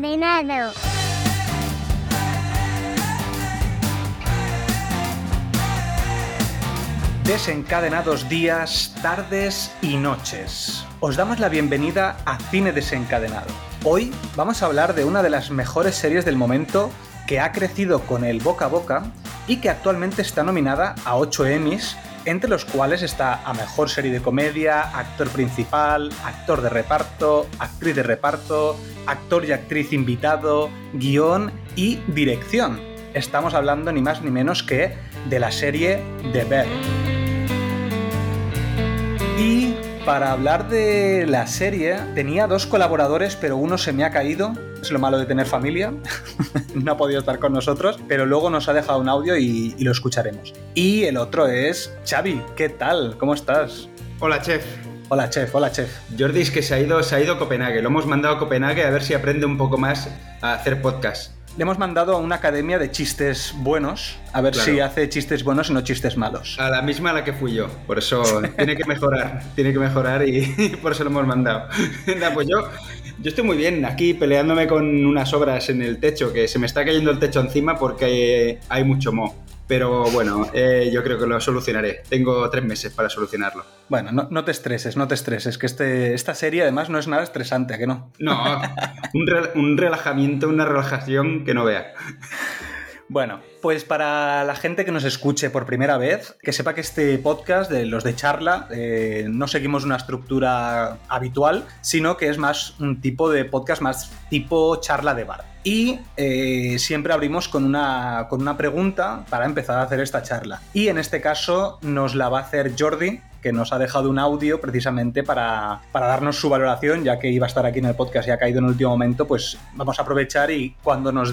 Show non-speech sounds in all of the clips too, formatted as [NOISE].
Desencadenado. Desencadenados días, tardes y noches. Os damos la bienvenida a Cine Desencadenado. Hoy vamos a hablar de una de las mejores series del momento que ha crecido con el boca a boca y que actualmente está nominada a 8 Emmys, entre los cuales está a Mejor Serie de Comedia, Actor Principal, Actor de Reparto, Actriz de Reparto, Actor y Actriz Invitado, Guión y Dirección. Estamos hablando ni más ni menos que de la serie The Bear. Y para hablar de la serie tenía dos colaboradores, pero uno se me ha caído. Es lo malo de tener familia. [LAUGHS] no ha podido estar con nosotros, pero luego nos ha dejado un audio y, y lo escucharemos. Y el otro es Xavi. ¿Qué tal? ¿Cómo estás? Hola, chef. Hola, chef. Hola, chef. Jordi es que se ha ido, se ha ido a Copenhague. Lo hemos mandado a Copenhague a ver si aprende un poco más a hacer podcast. Le hemos mandado a una academia de chistes buenos, a ver Claro. si hace chistes buenos y no chistes malos. A la misma a la que fui yo. Por eso [LAUGHS] tiene que mejorar. tiene que mejorar y [LAUGHS] por eso lo hemos mandado. [LAUGHS] Pues yo, yo estoy muy bien aquí peleándome con unas obras en el techo, que se me está cayendo el techo encima porque hay mucho moho. Pero bueno, eh, yo creo que lo solucionaré. Tengo tres meses para solucionarlo. Bueno, no, no te estreses, no te estreses, que este, esta serie además no es nada estresante, ¿a que no? No, [LAUGHS] un, re- un relajamiento, una relajación que no vea. Bueno, pues para la gente que nos escuche por primera vez, que sepa que este podcast de los de charla eh, no seguimos una estructura habitual, sino que es más un tipo de podcast más tipo charla de bar. Y eh, siempre abrimos con una, con una pregunta para empezar a hacer esta charla. Y en este caso nos la va a hacer Jordi, que nos ha dejado un audio precisamente para, para darnos su valoración, ya que iba a estar aquí en el podcast y ha caído en el último momento, pues vamos a aprovechar y cuando nos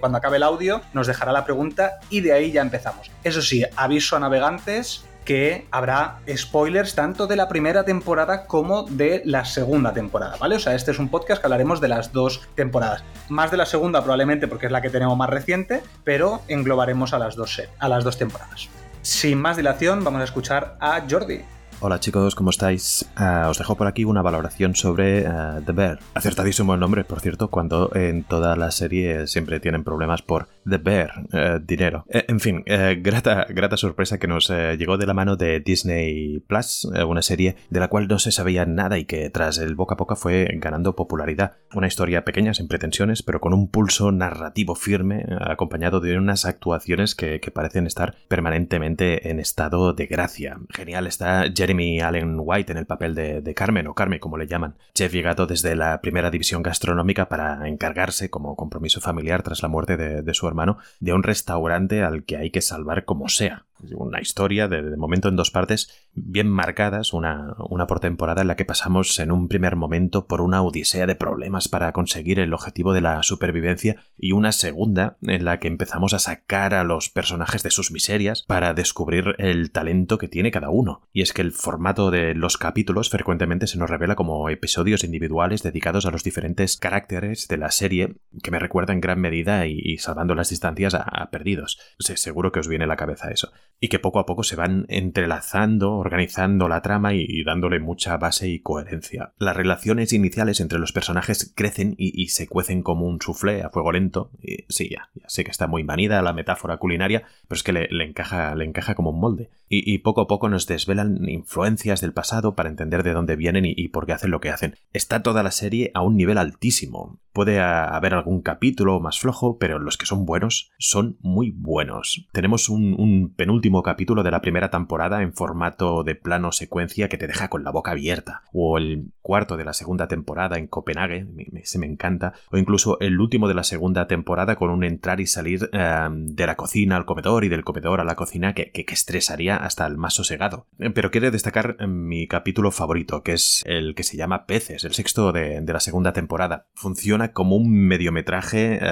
cuando acabe el audio, nos dejará la pregunta y de ahí ya empezamos. Eso sí, aviso a navegantes que habrá spoilers tanto de la primera temporada como de la segunda temporada, ¿vale? O sea, este es un podcast que hablaremos de las dos temporadas. Más de la segunda probablemente porque es la que tenemos más reciente, pero englobaremos a las dos, a las dos temporadas. Sin más dilación, vamos a escuchar a Jordi. Hola chicos, ¿cómo estáis? Ah, os dejo por aquí una valoración sobre ah, The Bear. Acertadísimo el nombre, por cierto, cuando en toda la serie siempre tienen problemas por The Bear, eh, dinero. Eh, en fin, eh, grata, grata sorpresa que nos llegó de la mano de Disney Plus, una serie de la cual no se sabía nada y que tras el boca a boca fue ganando popularidad. Una historia pequeña, sin pretensiones, pero con un pulso narrativo firme, acompañado de unas actuaciones que, parecen estar permanentemente en estado de gracia. Genial está Jeremy Allen White en el papel de, Carmen, o Carmen como le llaman. Chef llegado desde la primera división gastronómica para encargarse, como compromiso familiar tras la muerte de su hermano, de un restaurante al que hay que salvar como sea. Una historia de, momento en dos partes bien marcadas, una, una por temporada en la que pasamos en un primer momento por una odisea de problemas para conseguir el objetivo de la supervivencia y una segunda en la que empezamos a sacar a los personajes de sus miserias para descubrir el talento que tiene cada uno. Y es que el formato de los capítulos frecuentemente se nos revela como episodios individuales dedicados a los diferentes caracteres de la serie que me recuerda en gran medida y, salvando las distancias a, perdidos. Seguro que os viene a la cabeza eso. Y que poco a poco se van entrelazando, organizando la trama y, dándole mucha base y coherencia. Las relaciones iniciales entre los personajes crecen y, se cuecen como un soufflé a fuego lento. Sí, ya, ya sé que está muy manida la metáfora culinaria, pero es que le, encaja, le encaja como un molde. Y, poco a poco nos desvelan influencias del pasado para entender de dónde vienen y, por qué hacen lo que hacen. Está toda la serie a un nivel altísimo. Puede haber algún capítulo más flojo, pero los que son buenos son muy buenos. Tenemos un, un penúltimo capítulo de la primera temporada en formato de plano secuencia que te deja con la boca abierta. O el cuarto de la segunda temporada en Copenhague, se me encanta. O incluso el último de la segunda temporada con un entrar y salir eh, de la cocina al comedor y del comedor a la cocina que, que- estresaría hasta el más sosegado. Eh, Pero quiero destacar eh, mi capítulo favorito, que es el que se llama Peces, el sexto de, de la segunda temporada. Funciona como un mediometraje eh,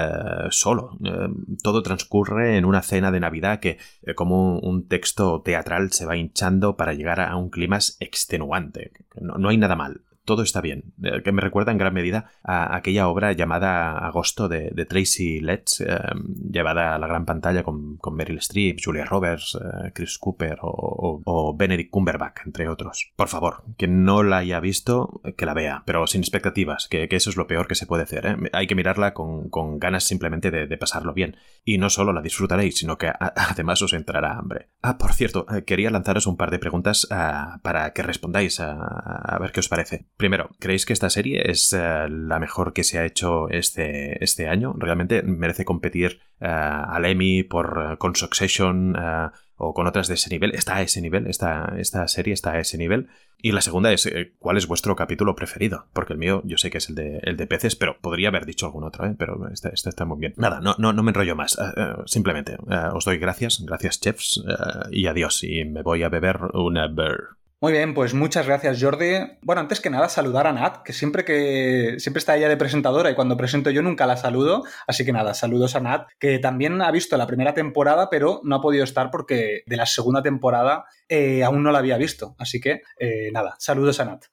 solo. Todo transcurre en una cena de Navidad que, como un, texto teatral, se va hinchando para llegar a un clima extenuante. No, no hay nada mal. Todo está bien. Eh, que me recuerda en gran medida a aquella obra llamada Agosto de, Tracy Letts, eh, llevada a la gran pantalla con, Meryl Streep, Julia Roberts, eh, Chris Cooper o, Benedict Cumberbatch, entre otros. Por favor, quien no la haya visto, que la vea, pero sin expectativas, que, eso es lo peor que se puede hacer. Hay que mirarla con, ganas simplemente de, pasarlo bien. Y no solo la disfrutaréis, sino que [LAUGHS] además os entrará hambre. Ah, por cierto, quería lanzaros un par de preguntas ah, para que respondáis a, ver qué os parece. Primero, ¿creéis que esta serie es eh, la mejor que se ha hecho este, este año? ¿Realmente merece competir uh, al Emmy por, eh, con Succession o con otras de ese nivel? ¿Está a ese nivel? ¿Esta, esta serie está a ese nivel? Y la segunda es, ¿cuál es vuestro capítulo preferido? Porque el mío, yo sé que es el de, el de peces, pero podría haber dicho algún otro, ¿eh? pero este, este, está muy bien. Nada, no, no, no me enrollo más. simplemente, os doy gracias, gracias chefs, y adiós. Y me voy a beber una beer. Muy bien, pues muchas gracias Jordi. Bueno, antes que nada saludar a Nat, que siempre que siempre está ella de presentadora y cuando presento yo nunca la saludo, así que nada, saludos a Nat, que también ha visto la primera temporada, pero no ha podido estar porque de la segunda temporada eh, aún no la había visto, así que eh, nada, saludos a Nat.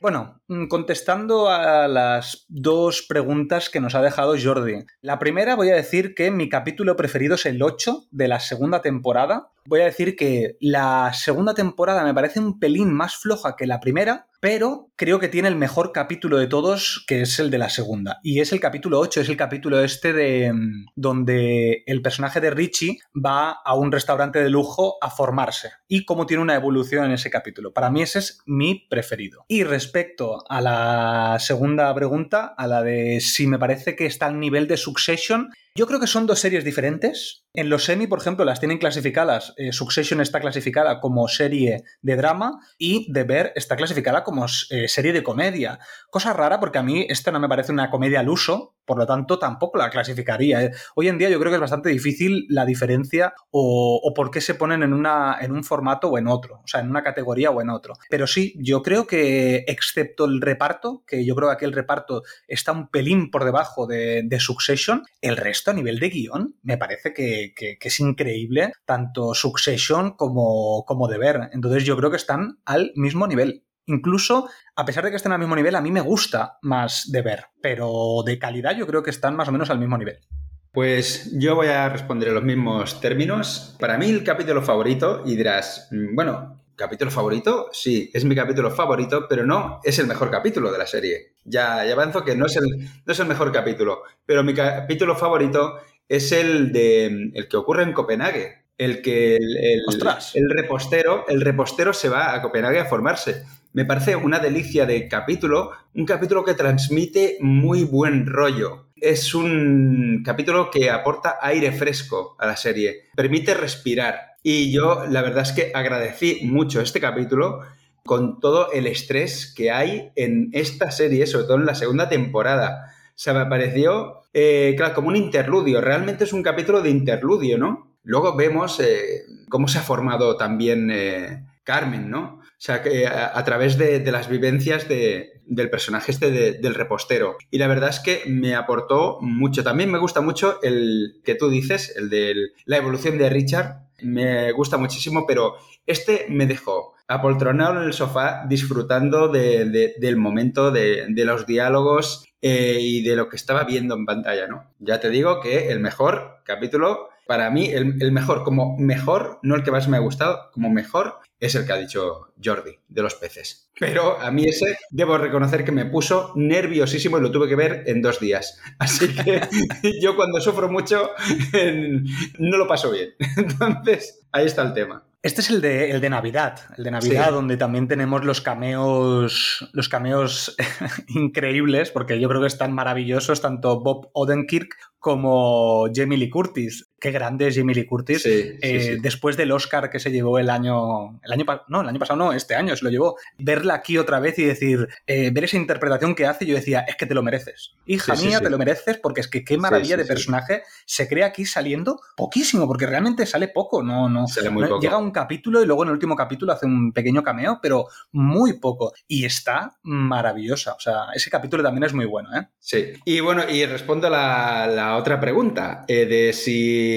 Bueno, mm, contestando a las dos preguntas que nos ha dejado Jordi. La primera voy a decir que mi capítulo preferido es el 8 de la segunda temporada. Voy a decir que la segunda temporada me parece un pelín más floja que la primera, pero creo que tiene el mejor capítulo de todos, que es el de la segunda. Y es el capítulo 8, es el capítulo este de mm, donde el personaje de Richie va a un restaurante de lujo a formarse y cómo tiene una evolución en ese capítulo. Para mí ese es mi preferido. Y respecto a la segunda pregunta, a la de si me parece que está al nivel de Succession, yo creo que son dos series diferentes. En los semi, por ejemplo, las tienen clasificadas. Eh, Succession está clasificada como serie de drama y The Bear está clasificada como eh, serie de comedia. Cosa rara porque a mí esta no me parece una comedia al uso, por lo tanto tampoco la clasificaría. ¿eh? Hoy en día yo creo que es bastante difícil la diferencia o, por qué se ponen en, una, en un formato o en otro, o sea, en una categoría o en otro. Pero sí, yo creo que excepto el reparto, que yo creo que aquí el reparto está un pelín por debajo de, de Succession, el resto a nivel de guion me parece que, es increíble, tanto Succession como, como Deber. Entonces yo creo que están al mismo nivel. Incluso, a pesar de que estén al mismo nivel, a mí me gusta más Deber, pero de calidad yo creo que están más o menos al mismo nivel. Pues yo voy a responder en los mismos términos. Para mí el capítulo favorito, y dirás, mm, bueno, ¿Capítulo favorito? Sí, es mi capítulo favorito, pero no es el mejor capítulo de la serie. Ya, ya avanzo que no es, el, no es el mejor capítulo, pero mi capítulo favorito es el de el que ocurre en Copenhague. El que el, el, repostero, el repostero se va a Copenhague a formarse. Me parece una delicia de capítulo, un capítulo que transmite muy buen rollo. Es un capítulo que aporta aire fresco a la serie, permite respirar y yo la verdad es que agradecí mucho este capítulo con todo el estrés que hay en esta serie, sobre todo en la segunda temporada. O me pareció, eh, como un interludio. Realmente es un capítulo de interludio, ¿no? Luego vemos eh, cómo se ha formado también eh, Carmen, ¿no? O sea, que a, través de, las vivencias del personaje este del repostero. Y la verdad es que me aportó mucho. También me gusta mucho el que tú dices, el de la evolución de Richard, me gusta muchísimo, pero este me dejó apoltronado en el sofá disfrutando del momento, de, los diálogos eh, y de lo que estaba viendo en pantalla, ¿no? Ya te digo que el mejor capítulo, para mí, el, mejor, como mejor, no el que más me ha gustado, como mejor, es el que ha dicho Jordi, de los peces. Pero a mí ese, debo reconocer que me puso nerviosísimo y lo tuve que ver en dos días. Así que [LAUGHS] yo cuando sufro mucho no lo paso bien. [LAUGHS] Entonces, ahí está el tema. Este es el de, el de Navidad, el de Navidad, donde también tenemos los cameos, los cameos [LAUGHS] increíbles, porque yo creo que están maravillosos, tanto Bob Odenkirk como Jamie Lee Curtis. Qué grande es Jamie Lee Curtis. Eh, después del Oscar que se llevó el año, el año. No, el año pasado no, este año se lo llevó. Verla aquí otra vez y decir, eh, ver esa interpretación que hace, yo decía, es que te lo mereces. Hija mía, te lo mereces porque es que qué maravilla de personaje se crea aquí saliendo poquísimo, porque realmente sale poco. No, no. Llega un capítulo y luego en el último capítulo hace un pequeño cameo, pero muy poco. Y está maravillosa. O sea, ese capítulo también es muy bueno, ¿eh? Sí. Y bueno, y respondo a la otra pregunta, eh, de si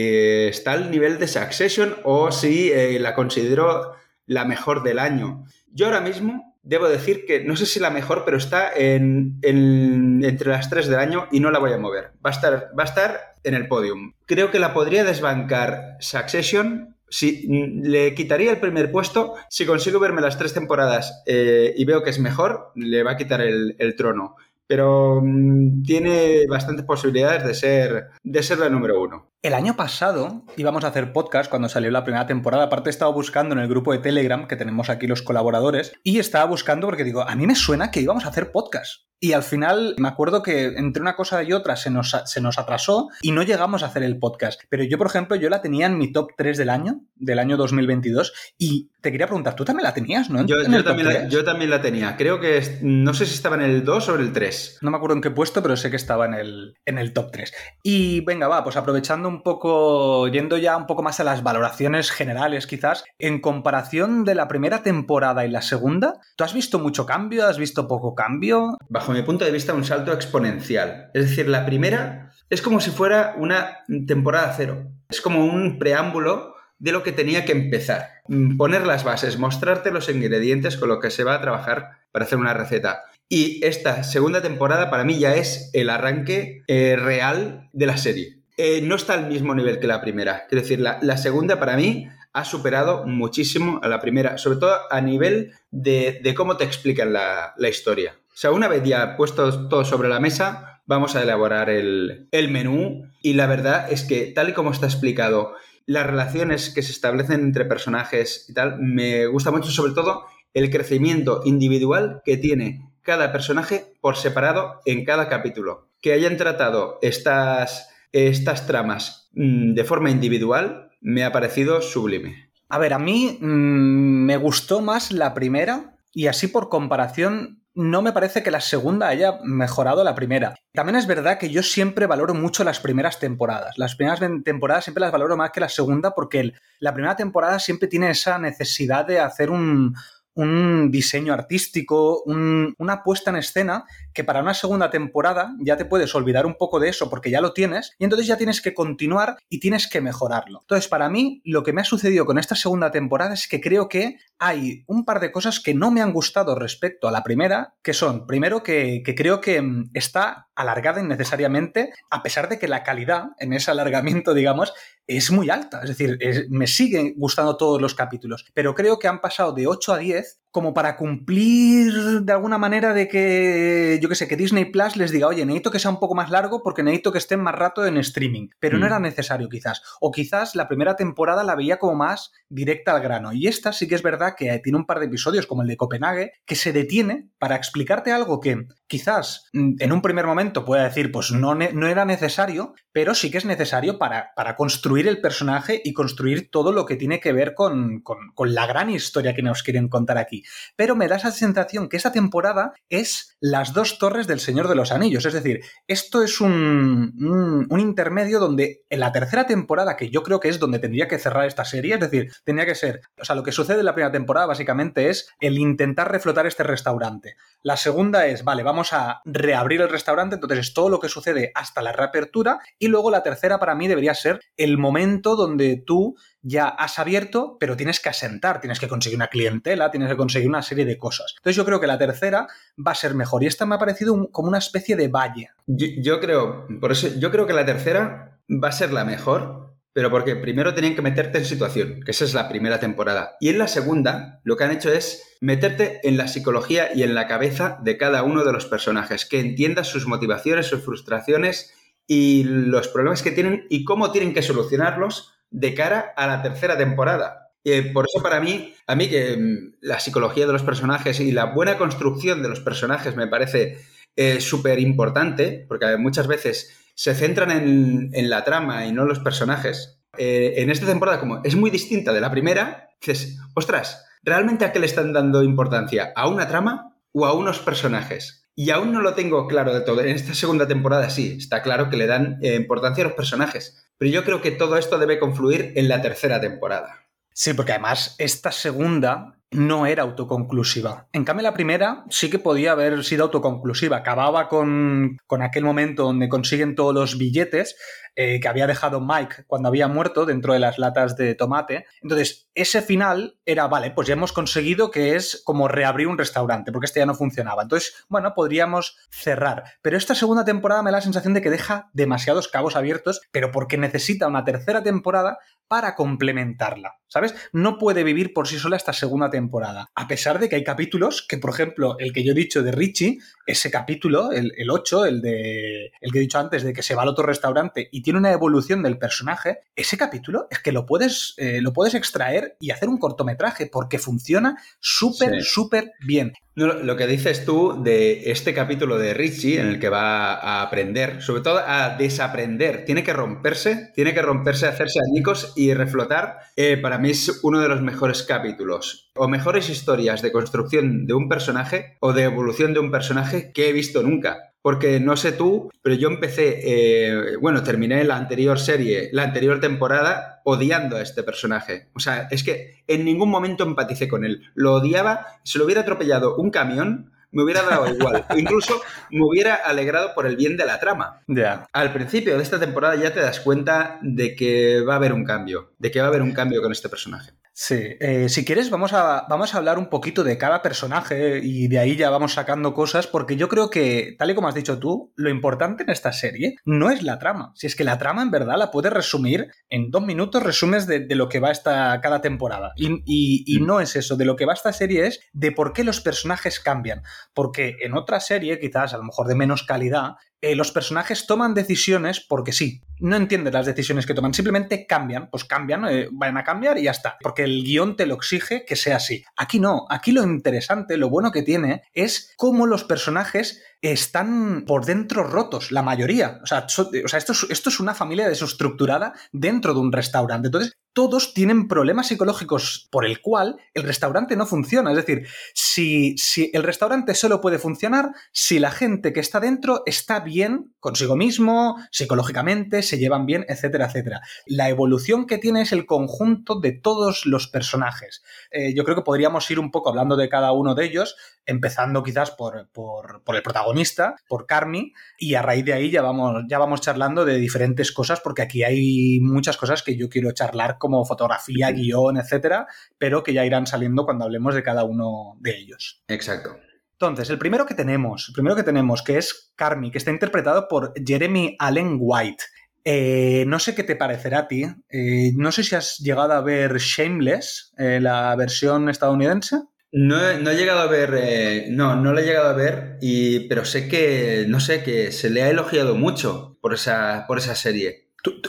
está al nivel de Succession o si eh, la considero la mejor del año. Yo ahora mismo debo decir que no sé si la mejor, pero está en, entre las tres del año y no la voy a mover. Va a estar, va a estar en el podium. Creo que la podría desbancar Succession. Si, le quitaría el primer puesto. Si consigo verme las tres temporadas eh, y veo que es mejor, le va a quitar el, el trono pero mm, tiene bastantes posibilidades de ser, de ser la número uno. El año pasado íbamos a hacer podcast cuando salió la primera temporada. Aparte estaba buscando en el grupo de Telegram que tenemos aquí los colaboradores y estaba buscando porque digo, a mí me suena que íbamos a hacer podcast. Y al final me acuerdo que entre una cosa y otra se nos, se nos atrasó y no llegamos a hacer el podcast. Pero yo, por ejemplo, yo la tenía en mi top 3 del año, del año 2022. Y te quería preguntar, ¿tú también la tenías, no? Yo, también, la, yo también, la, tenía. Creo que no sé si estaba en el 2 o en el 3. No me acuerdo en qué puesto, pero sé que estaba en el, en el top 3. Y venga, va, pues aprovechando un poco, yendo ya un poco más a las valoraciones generales quizás, en comparación de la primera temporada y la segunda, ¿tú has visto mucho cambio? ¿Has visto poco cambio? Bajo mi punto de vista, un salto exponencial. Es decir, la primera es como si fuera una temporada cero. Es como un preámbulo de lo que tenía que empezar. Mm, poner las bases, mostrarte los ingredientes con lo que se va a trabajar para hacer una receta. Y esta segunda temporada para mí ya es el arranque eh, real de la serie. Eh, no está al mismo nivel que la primera. Quiero decir, la, segunda para mí ha superado muchísimo a la primera, sobre todo a nivel de, cómo te explican la, la historia. O sea, una vez ya puesto todo sobre la mesa, vamos a elaborar el, menú y la verdad es que tal y como está explicado, las relaciones que se establecen entre personajes y tal, me gusta mucho sobre todo el crecimiento individual que tiene cada personaje por separado en cada capítulo. Que hayan tratado estas, estas tramas mm, de forma individual me ha parecido sublime. A ver, a mí mm, me gustó más la primera y así por comparación no me parece que la segunda haya mejorado la primera. También es verdad que yo siempre valoro mucho las primeras temporadas. Las primeras temporadas siempre las valoro más que la segunda porque la primera temporada siempre tiene esa necesidad de hacer un, un diseño artístico, una puesta en escena que para una segunda temporada ya te puedes olvidar un poco de eso porque ya lo tienes y entonces ya tienes que continuar y tienes que mejorarlo. Entonces, para mí, lo que me ha sucedido con esta segunda temporada es que creo que hay un par de cosas que no me han gustado respecto a la primera, que son, primero, que, creo que mm, está alargada innecesariamente, a pesar de que la calidad en ese alargamiento, [LAUGHS] digamos, es muy alta. Es decir, me siguen gustando todos los capítulos, pero creo que han pasado de 8 a 10 como para cumplir de alguna manera de que, yo que sé, que Disney Plus les diga, oye, necesito que sea un poco más largo porque necesito que estén más rato en streaming. Pero no mm. era necesario quizás. O quizás la primera temporada la veía como más directa al grano. Y esta sí que es verdad que tiene un par de episodios, como el de Copenhague, que se detiene para explicarte algo que quizás mm, en un primer momento pueda decir, pues no, no era necesario, pero sí que es necesario para, para, construir el personaje y construir todo lo que tiene que ver con, con la gran historia que nos quieren contar aquí. Pero me da esa sensación que esta temporada es las dos torres del Señor de los Anillos. Es decir, esto es un, un, intermedio donde en la tercera temporada, que yo creo que es donde tendría que cerrar esta serie, es decir, tendría que ser, o sea, lo que sucede en la primera temporada básicamente es el intentar reflotar este restaurante. La segunda es, vale, vamos a reabrir el restaurante, entonces es todo lo que sucede hasta la reapertura. Y luego la tercera para mí debería ser el momento donde tú ya has abierto, pero tienes que asentar, tienes que conseguir una clientela, tienes que conseguir una serie de cosas. Entonces yo creo que la tercera va a ser mejor y esta me ha parecido como una especie de valle. Yo, creo, por eso yo creo que la tercera va a ser la mejor, pero porque primero tenían que meterte en situación, que esa es la primera temporada. Y en la segunda, lo que han hecho es meterte en la psicología y en la cabeza de cada uno de los personajes, que entiendas sus motivaciones, sus frustraciones y los problemas que tienen y cómo tienen que solucionarlos de cara a la tercera temporada. Eh, por eso para mí, a mí que mm, la psicología de los personajes y la buena construcción de los personajes me parece eh, súper importante, porque muchas veces se centran en, la trama y no en los personajes. Eh, en esta temporada, como es muy distinta de la primera, dices, ostras, ¿realmente a qué le están dando importancia? ¿A una trama o a unos personajes? Y aún no lo tengo claro de todo. En esta segunda temporada sí, está claro que le dan importancia a los personajes. Pero yo creo que todo esto debe confluir en la tercera temporada. Sí, porque además esta segunda no era autoconclusiva. En cambio, la primera sí que podía haber sido autoconclusiva. Acababa con, con aquel momento donde consiguen todos los billetes eh, que había dejado Mike cuando había muerto dentro de las latas de tomate. Entonces, ese final era, vale, pues ya hemos conseguido que es como reabrir un restaurante, porque este ya no funcionaba. Entonces, bueno, podríamos cerrar. Pero esta segunda temporada me da la sensación de que deja demasiados cabos abiertos, pero porque necesita una tercera temporada para complementarla, ¿sabes? No puede vivir por sí sola esta segunda temporada, a pesar de que hay capítulos que, por ejemplo, el que yo he dicho de Richie, ese capítulo, el, 8, el de el que he dicho antes de que se va al otro restaurante y tiene una evolución del personaje, ese capítulo es que lo puedes, eh, lo puedes extraer y hacer un cortometraje porque funciona súper, súper bien. lo que dices tú de este capítulo de Richie, en el que va a aprender, sobre todo a desaprender, tiene que romperse, tiene que romperse, hacerse añicos y reflotar, eh, para mí es uno de los mejores capítulos o mejores historias de construcción de un personaje o de evolución de un personaje que he visto nunca. Porque no sé tú, pero yo empecé, eh, bueno, terminé la anterior serie, la anterior temporada, odiando a este personaje. O sea, es que en ningún momento empaticé con él. Lo odiaba, se lo hubiera atropellado un camión, me hubiera dado igual. [LAUGHS] Incluso me hubiera alegrado por el bien de la trama. Ya. Al principio de esta temporada ya te das cuenta de que va a haber un cambio, de que va a haber un cambio con este personaje. Sí, eh, si quieres vamos a, vamos a hablar un poquito de cada personaje y de ahí ya vamos sacando cosas porque yo creo que, tal y como has dicho tú, lo importante en esta serie no es la trama. Si es que la trama en verdad la puedes resumir en dos minutos, resumes de, lo que va esta cada temporada. Y, y, mm. no es eso, de lo que va esta serie es de por qué los personajes cambian. Porque en otra serie, quizás a lo mejor de menos calidad, eh, los personajes toman decisiones porque sí. No entiendes las decisiones que toman, simplemente cambian, pues cambian, eh, van a cambiar y ya está. Porque el guion te lo exige que sea así. Aquí no, aquí lo interesante, lo bueno que tiene es cómo los personajes están por dentro rotos, la mayoría. O sea, o sea esto, es, esto es una familia desestructurada dentro de un restaurante. Entonces, todos tienen problemas psicológicos por el cual el restaurante no funciona. Es decir, si, si, el restaurante solo puede funcionar si la gente que está dentro está bien consigo mismo, psicológicamente, se llevan bien, etcétera, etcétera. La evolución que tiene es el conjunto de todos los personajes. Eh, yo creo que podríamos ir un poco hablando de cada uno de ellos, empezando quizás por, por, por el protagonista, por Carmi, y a raíz de ahí ya vamos, ya vamos charlando de diferentes cosas, porque aquí hay muchas cosas que yo quiero charlar como fotografía, guion, etcétera, pero que ya irán saliendo cuando hablemos de cada uno de ellos. Exacto. Entonces, el primero que tenemos, el primero que tenemos, que es Carmi, que está interpretado por Jeremy Allen White. Eh, no sé qué te parecerá a ti. Eh, no sé si has llegado a ver Shameless, eh, la versión estadounidense. No, he llegado a ver, no, no lo he llegado a ver, y, pero sé que, no sé, que se le ha elogiado mucho por esa, por esa serie.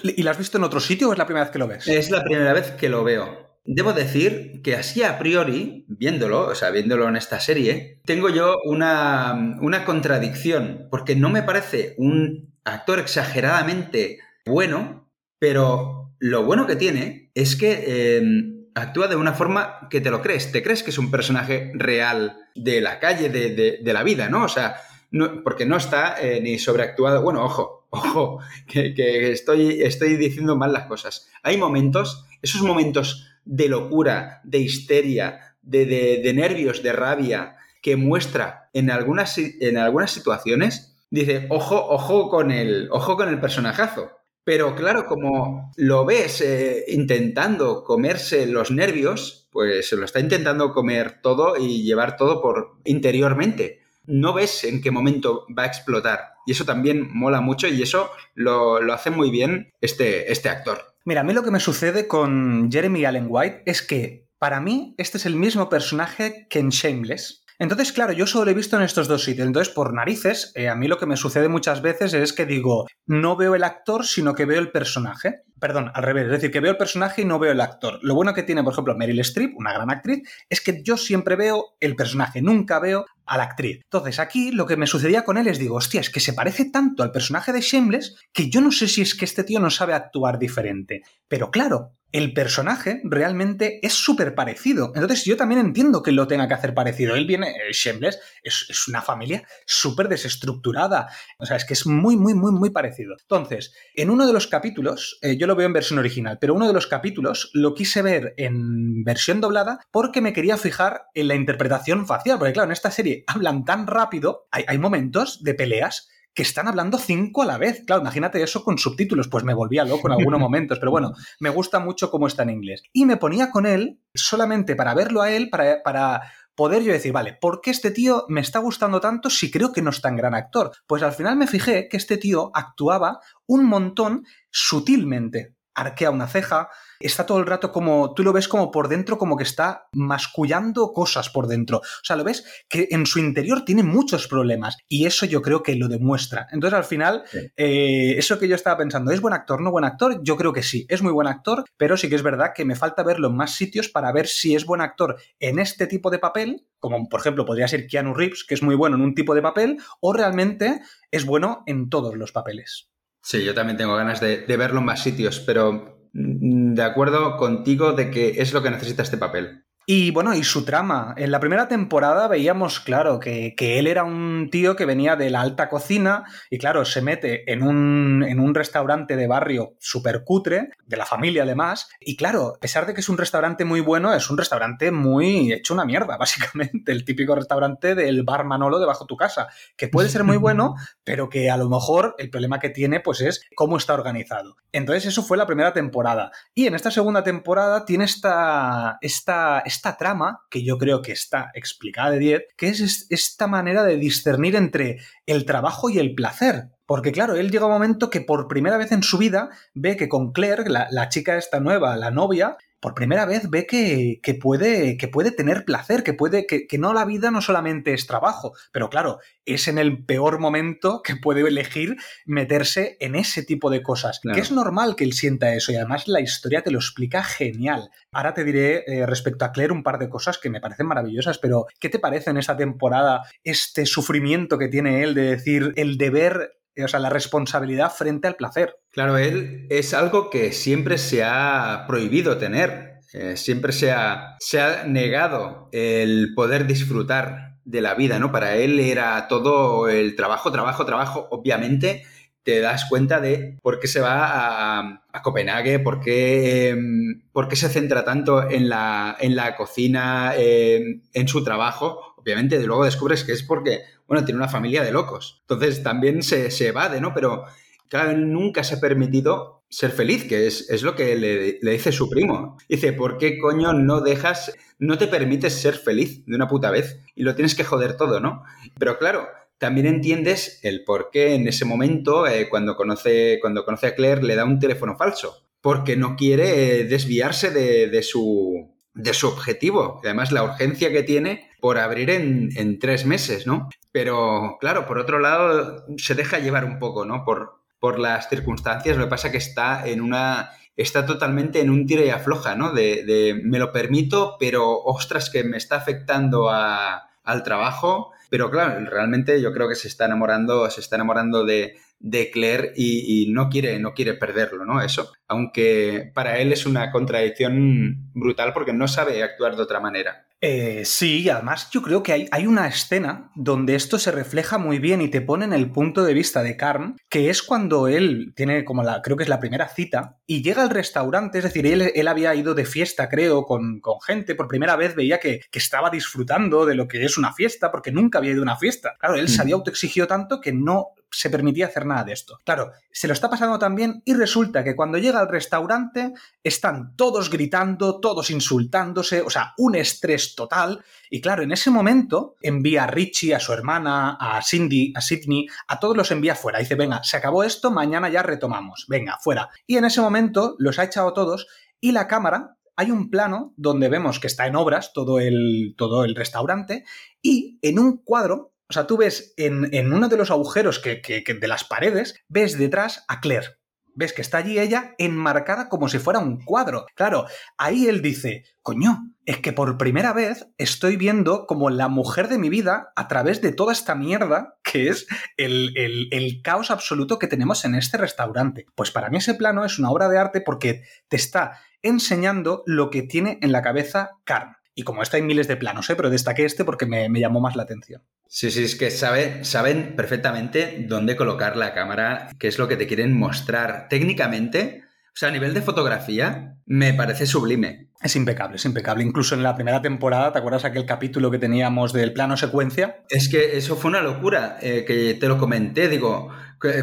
¿Y la has visto en otro sitio o es la primera vez que lo ves? Es la primera vez que lo veo. Debo decir que así a priori, viéndolo, o sea, viéndolo en esta serie, tengo yo una, una contradicción, porque no me parece un actor exageradamente bueno, pero lo bueno que tiene es que em, actúa de una forma que te lo crees, te crees que es un personaje real de la calle, de, la vida, ¿no? O sea, no, porque no está eh, ni sobreactuado, bueno, ojo, ojo, que, estoy, diciendo mal las cosas. Hay momentos, esos momentos de locura, de histeria, de, nervios, de rabia, que muestra en algunas, en algunas situaciones, dice, ojo, ojo con el, ojo con el personajazo. Pero claro, como lo ves eh, intentando comerse los nervios, pues se lo está intentando comer todo y llevar todo por interiormente no ves en qué momento va a explotar. Y eso también mola mucho y eso lo, hace muy bien este, este actor. Mira, a mí lo que me sucede con Jeremy Allen White es que para mí este es el mismo personaje que en Shameless. Entonces, claro, yo solo lo he visto en estos dos sitios. Entonces, por narices, eh, a mí lo que me sucede muchas veces es que digo, no veo el actor, sino que veo el personaje. Perdón, al revés, es decir, que veo el personaje y no veo el actor. Lo bueno que tiene, por ejemplo, Meryl Streep, una gran actriz, es que yo siempre veo el personaje, nunca veo a la actriz. Entonces, aquí lo que me sucedía con él es digo, hostia, es que se parece tanto al personaje de Shameless que yo no sé si es que este tío no sabe actuar diferente. Pero claro, el personaje realmente es súper parecido. Entonces yo también entiendo que lo tenga que hacer parecido. Él viene, eh, Shameless, es, una familia súper desestructurada. O sea, es que es muy, muy, muy, muy parecido. Entonces, en uno de los capítulos, eh, yo lo veo en versión original, pero uno de los capítulos lo quise ver en versión doblada porque me quería fijar en la interpretación facial. Porque claro, en esta serie hablan tan rápido, hay momentos de peleas que están hablando cinco a la vez. Claro, imagínate eso con subtítulos, pues me volvía loco en algunos [LAUGHS] momentos, pero bueno, me gusta mucho cómo está en inglés. Y me ponía con él solamente para verlo a él, para, para poder yo decir, vale, ¿por qué este tío me está gustando tanto si creo que no es tan gran actor? Pues al final me fijé que este tío actuaba un montón sutilmente. Arquea una ceja, está todo el rato como, tú lo ves como por dentro, como que está mascullando cosas por dentro. O sea, lo ves que en su interior tiene muchos problemas y eso yo creo que lo demuestra. Entonces, al final, eh, eso que yo estaba pensando, ¿es buen actor, no buen actor? Yo creo que sí, es muy buen actor, pero sí que es verdad que me falta verlo en más sitios para ver si es buen actor en este tipo de papel, como por ejemplo podría ser Keanu Reeves, que es muy bueno en un tipo de papel, o realmente es bueno en todos los papeles. Sí, yo también tengo ganas de, verlo en más sitios, pero Mm, de acuerdo contigo de que es lo que necesita este papel. Y bueno, y su trama. En la primera temporada veíamos, claro, que, él era un tío que venía de la alta cocina y, claro, se mete en un, en un restaurante de barrio súper cutre, de la familia además, y claro, a pesar de que es un restaurante muy bueno, es un restaurante muy hecho una mierda, [LAUGHS] básicamente, el típico restaurante del bar Manolo debajo de tu casa, que puede ser muy bueno, [LAUGHS] pero que a lo mejor el problema que tiene pues es cómo está organizado. Entonces eso fue la primera temporada. Y en esta segunda temporada tiene esta, esta esta trama, que yo creo que está explicada de 10, que es esta manera de discernir entre el trabajo y el placer. Porque claro, él llega a un momento que por primera vez en su vida ve que con Claire, la, la chica esta nueva, la novia, por primera vez ve que, puede, que puede tener placer, que puede, que, no la vida no solamente es trabajo, pero claro, es en el peor momento [LAUGHS] que puede elegir meterse en ese tipo de cosas. Que es normal que él sienta eso y además la historia te lo explica genial. Ahora te diré eh, respecto a Claire un par de cosas que me parecen maravillosas, pero ¿qué te parece en esa temporada este sufrimiento que tiene él de decir el deber o sea, la responsabilidad frente al placer. Claro, él es algo que siempre se ha prohibido tener, eh, siempre se ha, se ha negado el poder disfrutar de la vida, ¿no? Para él era todo el trabajo, trabajo, trabajo. Obviamente te das cuenta de por qué se va a, Copenhague, por qué, em, por qué, se centra tanto en la, en la cocina, em, en su trabajo. Obviamente, luego descubres que es porque bueno, tiene una familia de locos. Entonces también se, se evade, ¿no? Pero claro, nunca se ha permitido ser feliz, que es, lo que le, le, dice su primo. Dice, ¿por qué coño no dejas, no te permites ser feliz de una puta vez? Y lo tienes que joder todo, ¿no? Pero claro, también entiendes el por qué en ese momento, eh, cuando, conoce, cuando conoce a Claire, le da un teléfono falso. Porque no quiere desviarse de, de, su, de su objetivo. Además, la urgencia que tiene por abrir en, en, tres meses, ¿no? Pero, claro, por otro lado, se deja llevar un poco, ¿no? Por, por las circunstancias. Lo que pasa que está en una. Está totalmente en un tiro y afloja, ¿no? De, de me lo permito, pero ostras, que me está afectando a, al trabajo. Pero claro, realmente yo creo que se está enamorando, se está enamorando de, de Claire y, y, no, quiere, no quiere perderlo, ¿no? Eso. Aunque para él es una contradicción brutal porque no sabe actuar de otra manera. Eh, sí, además yo creo que hay, hay, una escena donde esto se refleja muy bien y te pone en el punto de vista de Carm, que es cuando él tiene como la, creo que es la primera cita, y llega al restaurante, es decir, él, él había ido de fiesta, creo, con, con gente, por primera vez veía que, que, estaba disfrutando de lo que es una fiesta, porque nunca había ido a una fiesta. Claro, él se mm. había autoexigido tanto que no se permitía hacer nada de esto. Claro, se lo está pasando también y resulta que cuando llega al restaurante están todos gritando, todos insultándose, o sea, un estrés total. Y claro, en ese momento envía a Richie, a su hermana, a Cindy, a Sidney, a todos los envía fuera. Dice, venga, se acabó esto, mañana ya retomamos, venga, fuera. Y en ese momento los ha echado todos y la cámara hay un plano donde vemos que está en obras todo el, todo el restaurante y en un cuadro o sea, tú ves en, uno de los agujeros que, de las paredes, ves detrás a Claire. ves que está allí ella enmarcada como si fuera un cuadro. Claro, ahí él dice, coño, es que por primera vez estoy viendo como la mujer de mi vida a través de toda esta mierda que es el, el, caos absoluto que tenemos en este restaurante. Pues para mí ese plano es una obra de arte porque te está enseñando lo que tiene en la cabeza Carmen. Y como está hay miles de planos, ¿eh? pero destaqué este porque me, llamó más la atención. Sí, sí, es que sabe, saben perfectamente dónde colocar la cámara, qué es lo que te quieren mostrar. Técnicamente, o sea, a nivel de fotografía, me parece sublime. Es impecable, es impecable. Incluso en la primera temporada, ¿te acuerdas aquel capítulo que teníamos del plano secuencia? Es que eso fue una locura, eh, que te lo comenté, digo,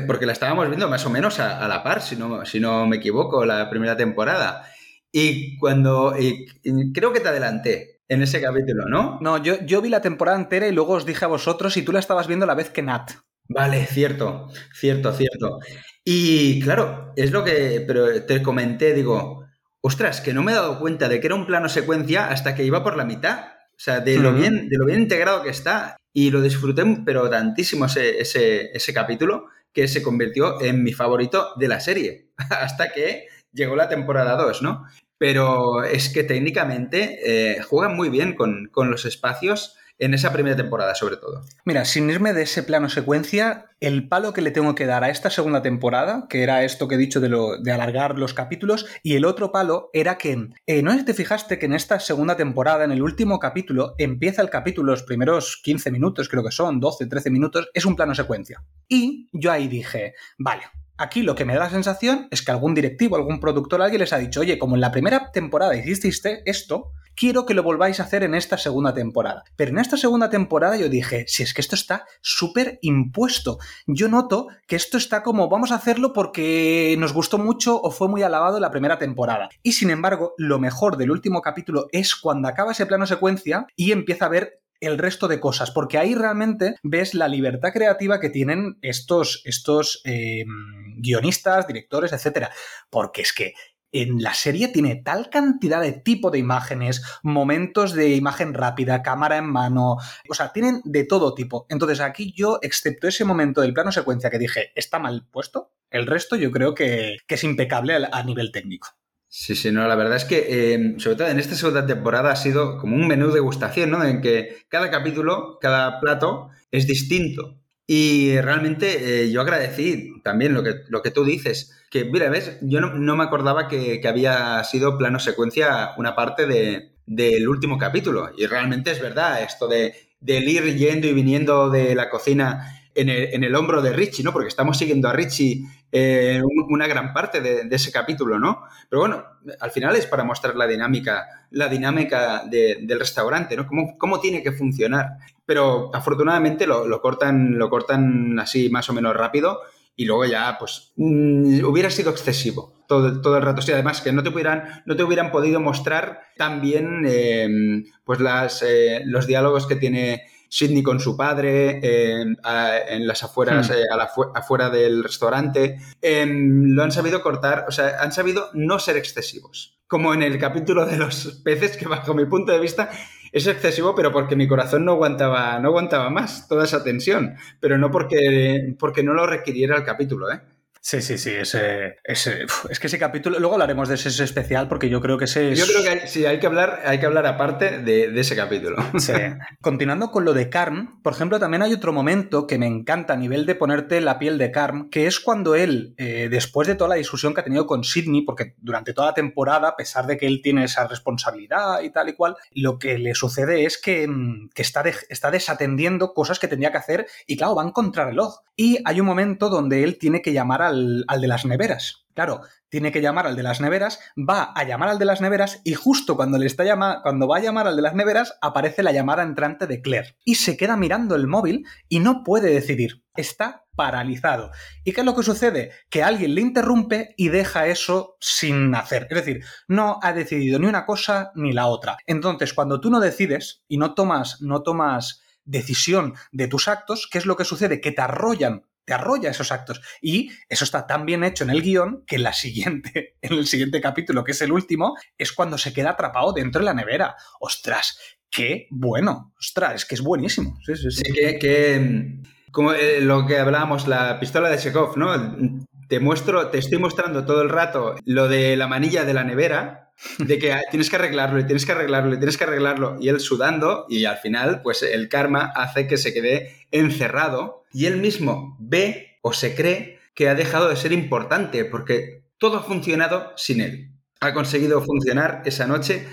porque la estábamos viendo más o menos a, la par, si no, si no me equivoco, la primera temporada. Y cuando. creo que te adelanté en ese capítulo, ¿no? No, yo, yo vi la temporada entera y luego os dije a vosotros y tú la estabas viendo a la vez que Nat. Vale, cierto, cierto, cierto. Y claro, es lo que. Pero te comenté, digo, ostras, que no me he dado cuenta de que era un plano secuencia hasta que iba por la mitad. O sea, de lo, bien, de lo bien integrado que está. Y lo disfruté, pero tantísimo ese, ese, ese capítulo que se convirtió en mi favorito de la serie. [LAUGHS] hasta que llegó la temporada 2, ¿no? Pero es que técnicamente eh, juegan muy bien con, los espacios en esa primera temporada, sobre todo. Mira, sin irme de ese plano secuencia, el palo que le tengo que dar a esta segunda temporada, que era esto que he dicho de, lo, de alargar los capítulos, y el otro palo era que, eh, no te fijaste que en esta segunda temporada, en el último capítulo, empieza el capítulo, los primeros 15 minutos, creo que son, 12, 13 minutos, es un plano secuencia. Y yo ahí dije, vale, Aquí lo que me da la sensación es que algún directivo, algún productor, alguien les ha dicho, oye, como en la primera temporada hicisteis esto, quiero que lo volváis a hacer en esta segunda temporada. Pero en esta segunda temporada yo dije, si es que esto está súper impuesto. Yo noto que esto está como, vamos a hacerlo porque nos gustó mucho o fue muy alabado la primera temporada. Y sin embargo, lo mejor del último capítulo es cuando acaba ese plano secuencia y empieza a ver el resto de cosas, porque ahí realmente ves la libertad creativa que tienen estos, estos eh, guionistas, directores, etcétera. Porque es que en la serie tiene tal cantidad de tipo de imágenes, momentos de imagen rápida, cámara en mano, o sea, tienen de todo tipo. Entonces aquí yo, excepto ese momento del plano secuencia que dije, está mal puesto, el resto yo creo que, es impecable a nivel técnico. Sí, sí, no, la verdad es que, em, sobre todo en esta segunda temporada, ha sido como un menú de gustación, ¿no? En que cada capítulo, cada plato es distinto. Y realmente eh, yo agradecí también lo que, lo que tú dices, que, mira, ves, yo no, me acordaba que, había sido plano secuencia una parte de, del último capítulo. Y realmente es verdad, esto de, del ir yendo y viniendo de la cocina en el, hombro de Richie, ¿no? Porque estamos siguiendo a Richie eh, una gran parte de, ese capítulo, ¿no? Pero bueno, al final es para mostrar la dinámica, la dinámica del restaurante, ¿no? Cómo, tiene que funcionar. Pero afortunadamente lo, cortan, lo cortan así más o menos rápido y luego ya, pues, mm, hubiera sido excesivo todo, todo, el rato. Sí, además que no te, pudieran, no te hubieran podido mostrar también, eh, pues, las, eh, los diálogos que tiene Sidney con su padre, en las afueras, hmm. eh, afuera del restaurante. Em, lo han sabido cortar, o sea, han sabido no ser excesivos. Como en el capítulo de los peces, que bajo mi punto de vista es excesivo, pero porque mi corazón no aguantaba, no aguantaba más toda esa tensión, pero no porque, porque no lo requiriera el capítulo, ¿eh? Sí, sí, sí, ese, ese es que ese capítulo, luego hablaremos de ese, especial porque yo creo que ese es... Yo creo que sí, hay que hablar, hay que hablar aparte de, ese capítulo. [LAUGHS] Sí. Continuando con lo de Carm, por ejemplo, también hay otro momento que me encanta a nivel de ponerte la piel de Carm, que es cuando él, eh, después de toda la discusión que ha tenido con Sidney, porque durante toda la temporada, a pesar de que él tiene esa responsabilidad y tal y cual, lo que le sucede es que, mm, que está, está desatendiendo cosas que tenía que hacer y claro, va en contrarreloj. Y hay un momento donde él tiene que llamar a al, de las neveras. Claro, tiene que llamar al de las neveras, va a llamar al de las neveras y justo cuando le está llama, cuando va a llamar al de las neveras aparece la llamada entrante de Claire y se queda mirando el móvil y no puede decidir. Está paralizado. ¿Y qué es lo que sucede? Que alguien le interrumpe y deja eso sin hacer. Es decir, no ha decidido ni una cosa ni la otra. Entonces, cuando tú no decides y no tomas, no tomas decisión de tus actos, ¿qué es lo que sucede? Que te arrollan te arrolla esos actos. Y eso está tan bien hecho en el guion que en, la siguiente, [LAUGHS] en el siguiente capítulo, que es el último, es cuando se queda atrapado dentro de la nevera. ¡Ostras! ¡Qué bueno! ¡Ostras! Es que es buenísimo. Sí, que, como eh, lo que hablábamos, la pistola de Chekhov, ¿no? Te muestro, te estoy mostrando todo el rato lo de la manilla de la nevera, de que tienes que arreglarlo y tienes que arreglarlo y tienes que arreglarlo, y él sudando, y al final, pues el karma hace que se quede encerrado, y él mismo ve o se cree que ha dejado de ser importante, porque todo ha funcionado sin él. Ha conseguido funcionar esa noche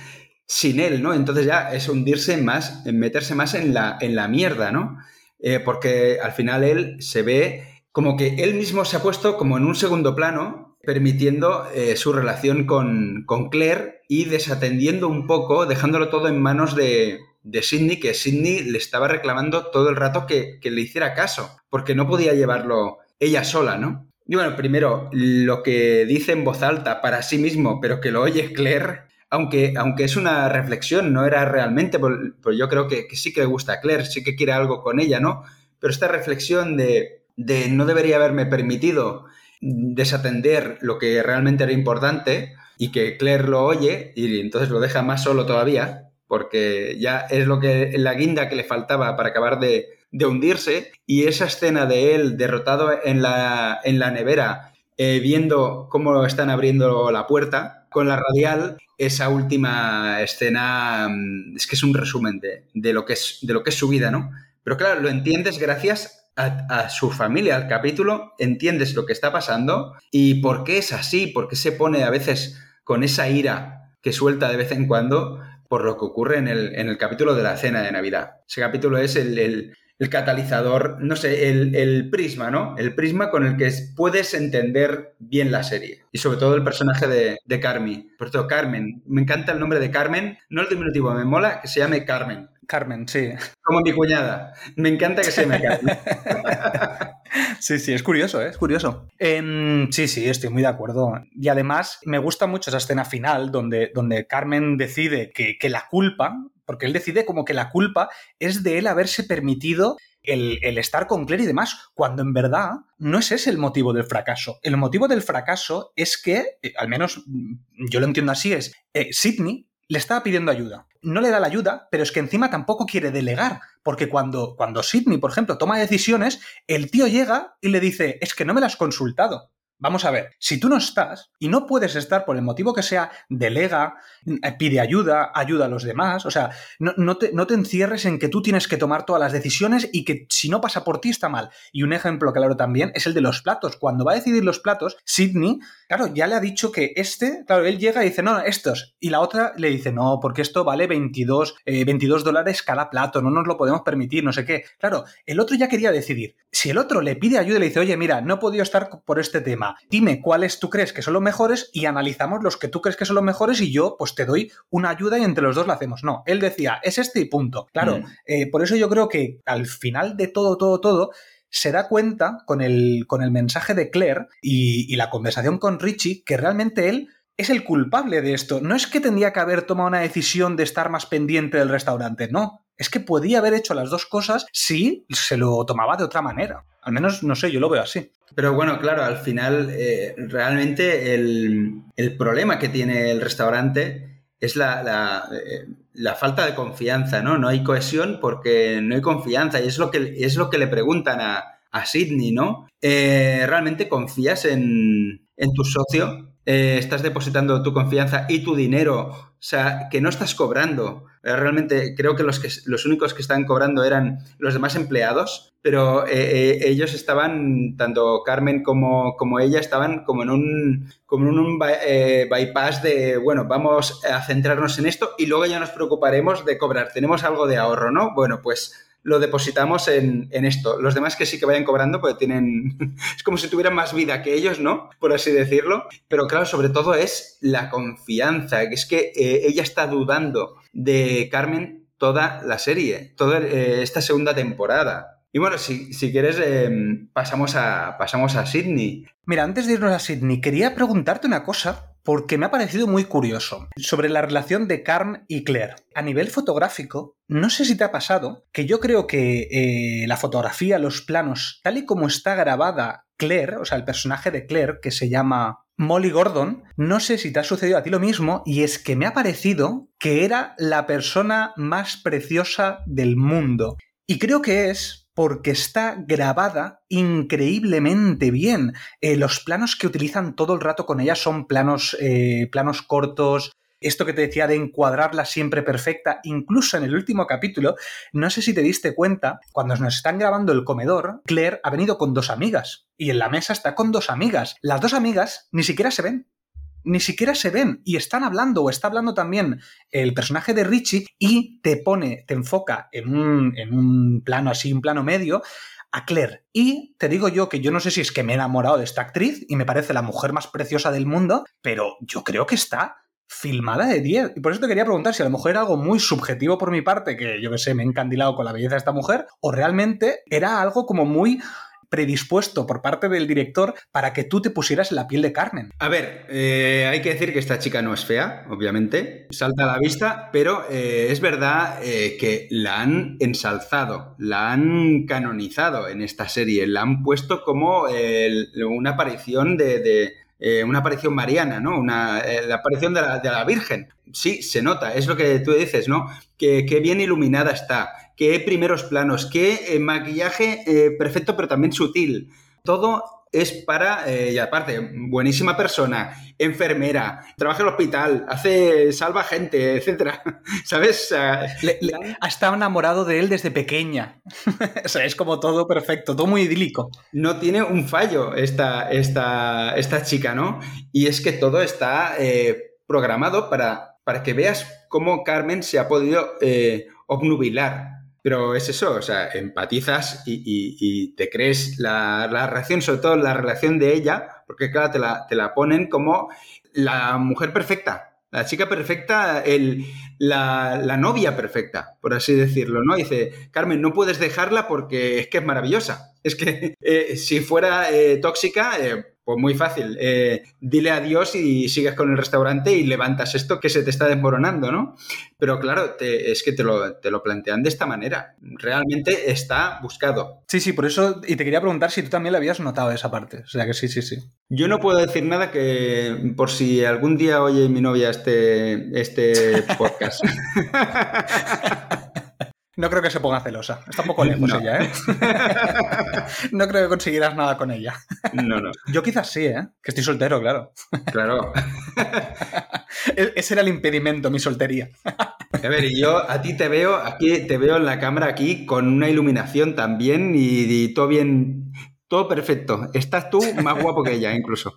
sin él, ¿no? Entonces ya es hundirse más, meterse más en la, en la mierda, ¿no? Eh, porque al final él se ve como que él mismo se ha puesto como en un segundo plano, permitiendo eh, su relación con, con, Claire y desatendiendo un poco, dejándolo todo en manos de, de Sidney, que Sidney le estaba reclamando todo el rato que, que le hiciera caso, porque no podía llevarlo ella sola, ¿no? Y bueno, primero, lo que dice en voz alta para sí mismo, pero que lo oye Claire, aunque, aunque es una reflexión, no era realmente, pues yo creo que, sí que le gusta a Claire, sí que quiere algo con ella, ¿no? Pero esta reflexión de, de no debería haberme permitido desatender lo que realmente era importante y que Claire lo oye y entonces lo deja más solo todavía, porque ya es lo que la guinda que le faltaba para acabar de, de hundirse y esa escena de él derrotado en la, en la nevera, eh, viendo cómo están abriendo la puerta con la radial, esa última escena mm, es que es un resumen de, de, lo, que es, de lo que es su vida, ¿no? Pero claro, lo entiendes gracias a, su familia, al capítulo, entiendes lo que está pasando y por qué es así, por qué se pone a veces con esa ira que suelta de vez en cuando por lo que ocurre en el, en el capítulo de la cena de Navidad. Ese capítulo es el, el el catalizador, no sé, el, prisma, ¿no? El prisma con el que puedes entender bien la serie. Y sobre todo el personaje de, de Carmi. Por cierto, Carmen. Me encanta el nombre de Carmen. No el diminutivo, me mola que se llame Carmen. Carmen, sí. Como mi cuñada. Me encanta que se llame Carmen. [LAUGHS] Sí, sí, es curioso, ¿eh? es curioso. Eh, sí, sí, estoy muy de acuerdo. Y además me gusta mucho esa escena final donde, donde Carmen decide que, que la culpa, porque él decide como que la culpa es de él haberse permitido el, el, estar con Claire y demás, cuando en verdad no es ese el motivo del fracaso. El motivo del fracaso es que, eh, al menos mm, yo lo entiendo así, es eh, Sidney le estaba pidiendo ayuda. No le da la ayuda, pero es que encima tampoco quiere delegar, porque cuando, cuando Sidney, por ejemplo, toma decisiones, el tío llega y le dice, es que no me las has consultado. Vamos a ver, si tú no estás y no puedes estar por el motivo que sea, delega, eh, pide ayuda, ayuda a los demás, o sea, no, te, no, te, encierres en que tú tienes que tomar todas las decisiones y que si no pasa por ti está mal. Y un ejemplo claro también es el de los platos. Cuando va a decidir los platos, Sidney, claro, ya le ha dicho que este, claro, él llega y dice, no, estos. Y la otra le dice, no, porque esto vale 22, eh, 22 dólares cada plato, no nos lo podemos permitir, no sé qué. Claro, el otro ya quería decidir. Si el otro le pide ayuda y le dice, oye, mira, no he podido estar por este tema dime cuáles tú crees que son los mejores y analizamos los que tú crees que son los mejores y yo pues te doy una ayuda y entre los dos lo hacemos. No, él decía, es este y punto. Claro, mm. eh, por eso yo creo que al final de todo, todo, todo, se da cuenta con el, con el mensaje de Claire y, y la conversación con Richie que realmente él es el culpable de esto. No es que tendría que haber tomado una decisión de estar más pendiente del restaurante, no. Es que podía haber hecho las dos cosas si se lo tomaba de otra manera. Al menos, no sé, yo lo veo así. Pero bueno, claro, al final, eh, realmente el, problema que tiene el restaurante es eh, la, falta de confianza, ¿no? No hay cohesión porque no hay confianza y es lo que, es lo que le preguntan a, a Sidney, ¿no? Eh, ¿Realmente confías en, en tu socio? Estás depositando tu confianza y tu dinero, o sea, que no estás cobrando. Eh, realmente creo que los, que los únicos que están cobrando eran los demás empleados, pero eh, eh, ellos estaban, tanto Carmen como, como, ella, estaban como en un, como un bypass de, bueno, vamos a centrarnos en esto y luego ya nos preocuparemos de cobrar. Tenemos algo de ahorro, ¿no? Bueno, pues lo depositamos en, en, esto. Los demás que sí que vayan cobrando, pues tienen. [LAUGHS] es como si tuvieran más vida que ellos, ¿no? Por así decirlo. Pero claro, sobre todo es la confianza. que Es que ella está dudando de Carmen toda la serie, toda eh, esta segunda temporada. Y bueno, si, si quieres, eh, pasamos, a, pasamos a Sydney. Mira, antes de irnos a Sydney, quería preguntarte una cosa porque me ha parecido muy curioso sobre la relación de Carm y Claire. A nivel fotográfico, no sé si te ha pasado que yo creo que eh, la fotografía, los planos, tal y como está grabada Claire, o sea, el personaje de Claire, que se llama Molly Gordon, no sé si te ha sucedido a ti lo mismo, y es que me ha parecido que era la persona más preciosa del mundo. Y creo que es porque está grabada increíblemente bien. Eh, los planos que utilizan todo el rato con ella son planos, eh, planos cortos, esto que te decía de encuadrarla siempre perfecta, incluso en el último capítulo, no sé si te diste cuenta, cuando nos están grabando el comedor, Claire ha venido con dos amigas y en la mesa está con dos amigas. Las dos amigas ni siquiera se ven. Ni siquiera se ven y están hablando o está hablando también el personaje de Richie y te pone, te enfoca en un, en un plano así, un plano medio, a Claire. Y te digo yo que yo no sé si es que me he enamorado de esta actriz y me parece la mujer más preciosa del mundo, pero yo creo que está filmada de 10. Y por eso te quería preguntar si a lo mejor era algo muy subjetivo por mi parte, que yo que sé, me he encandilado con la belleza de esta mujer, o realmente era algo como muy predispuesto por parte del director para que tú te pusieras la piel de Carmen. A ver, eh, hay que decir que esta chica no es fea, obviamente, salta a la vista, pero eh, es verdad eh, que la han ensalzado, la han canonizado en esta serie, la han puesto como una aparición de una aparición mariana, ¿no? Una, la aparición de la, Virgen. Sí, se nota, es lo que tú dices, ¿no? Que, bien iluminada está, qué primeros planos, qué eh, maquillaje perfecto pero también sutil. Todo es para, y aparte, buenísima persona, enfermera, trabaja en el hospital, hace, salva gente, [LAUGHS] etcétera. ¿Sabes? ha estado enamorado de él desde pequeña. [LAUGHS] o sea, es como todo perfecto, todo muy idílico. No tiene un fallo esta, esta, esta chica, ¿no? Y es que todo está eh, programado para, para que veas cómo Carmen se ha podido eh, obnubilar pero es eso, o sea, empatizas y, te crees la, reacción, sobre todo la relación de ella, porque claro, te la, te la ponen como la mujer perfecta, la chica perfecta, el, la, novia perfecta, por así decirlo, ¿no? Dice, Carmen, no puedes dejarla porque es que es maravillosa. Es que [LAUGHS] eh, si fuera eh, tóxica, eh, pues muy fácil. Eh, dile adiós y sigues con el restaurante y levantas esto que se te está desmoronando, ¿no? Pero claro, es que te lo, te lo, plantean de esta manera. Realmente está buscado. Sí, sí, por eso. Y te quería preguntar si tú también le habías notado esa parte. O sea que sí, sí, sí. Yo no puedo decir nada que por si algún día oye mi novia este, este podcast. [LAUGHS] No creo que se ponga celosa. Está un poco lejos ella, ¿eh? [LAUGHS] no creo que conseguirás nada con ella. No, no. Yo quizás sí, ¿eh? Que estoy soltero, claro. Claro. [LAUGHS] E-, ese era el impedimento, mi soltería. [LAUGHS] A ver, y yo a ti te veo, aquí te veo en la cámara aquí con una iluminación también y, todo bien, todo perfecto. Estás tú más guapo que ella, incluso.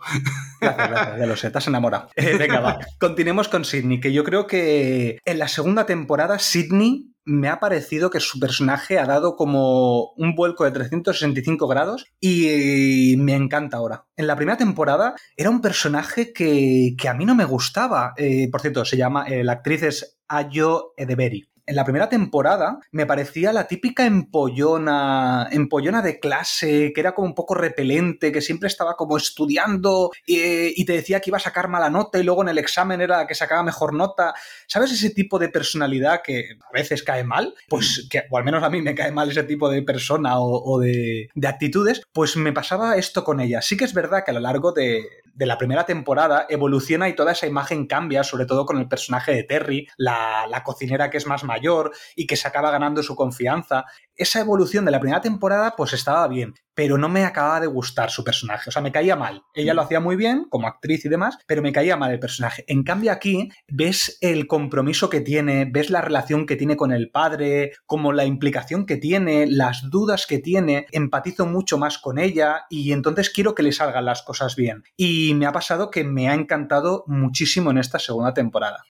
Gracias, gracias, ya lo sé, estás enamorado. Eh, venga, va. Continuemos con Sidney, que yo creo que en la segunda temporada Sidney me ha parecido que su personaje ha dado como un vuelco de 365 grados y me encanta ahora. En la primera temporada era un personaje que, a mí no me gustaba. Eh, por cierto, se llama, eh, la actriz es Ayo Edeberi en la primera temporada me parecía la típica empollona, empollona de clase, que era como un poco repelente, que siempre estaba como estudiando y, te decía que iba a sacar mala nota y luego en el examen era que sacaba mejor nota. ¿Sabes ese tipo de personalidad que a veces cae mal? Pues que, o al menos a mí me cae mal ese tipo de persona o, de, de actitudes, pues me pasaba esto con ella. Sí que es verdad que a lo largo de, de la primera temporada evoluciona y toda esa imagen cambia, sobre todo con el personaje de Terry, la, cocinera que es más mayor y que se acaba ganando su confianza. Esa evolución de la primera temporada pues estaba bien, pero no me acababa de gustar su personaje, o sea, me caía mal. Ella lo hacía muy bien como actriz y demás, pero me caía mal el personaje. En cambio aquí ves el compromiso que tiene, ves la relación que tiene con el padre, como la implicación que tiene, las dudas que tiene, empatizo mucho más con ella y entonces quiero que le salgan las cosas bien. Y y me ha pasado que me ha encantado muchísimo en esta segunda temporada.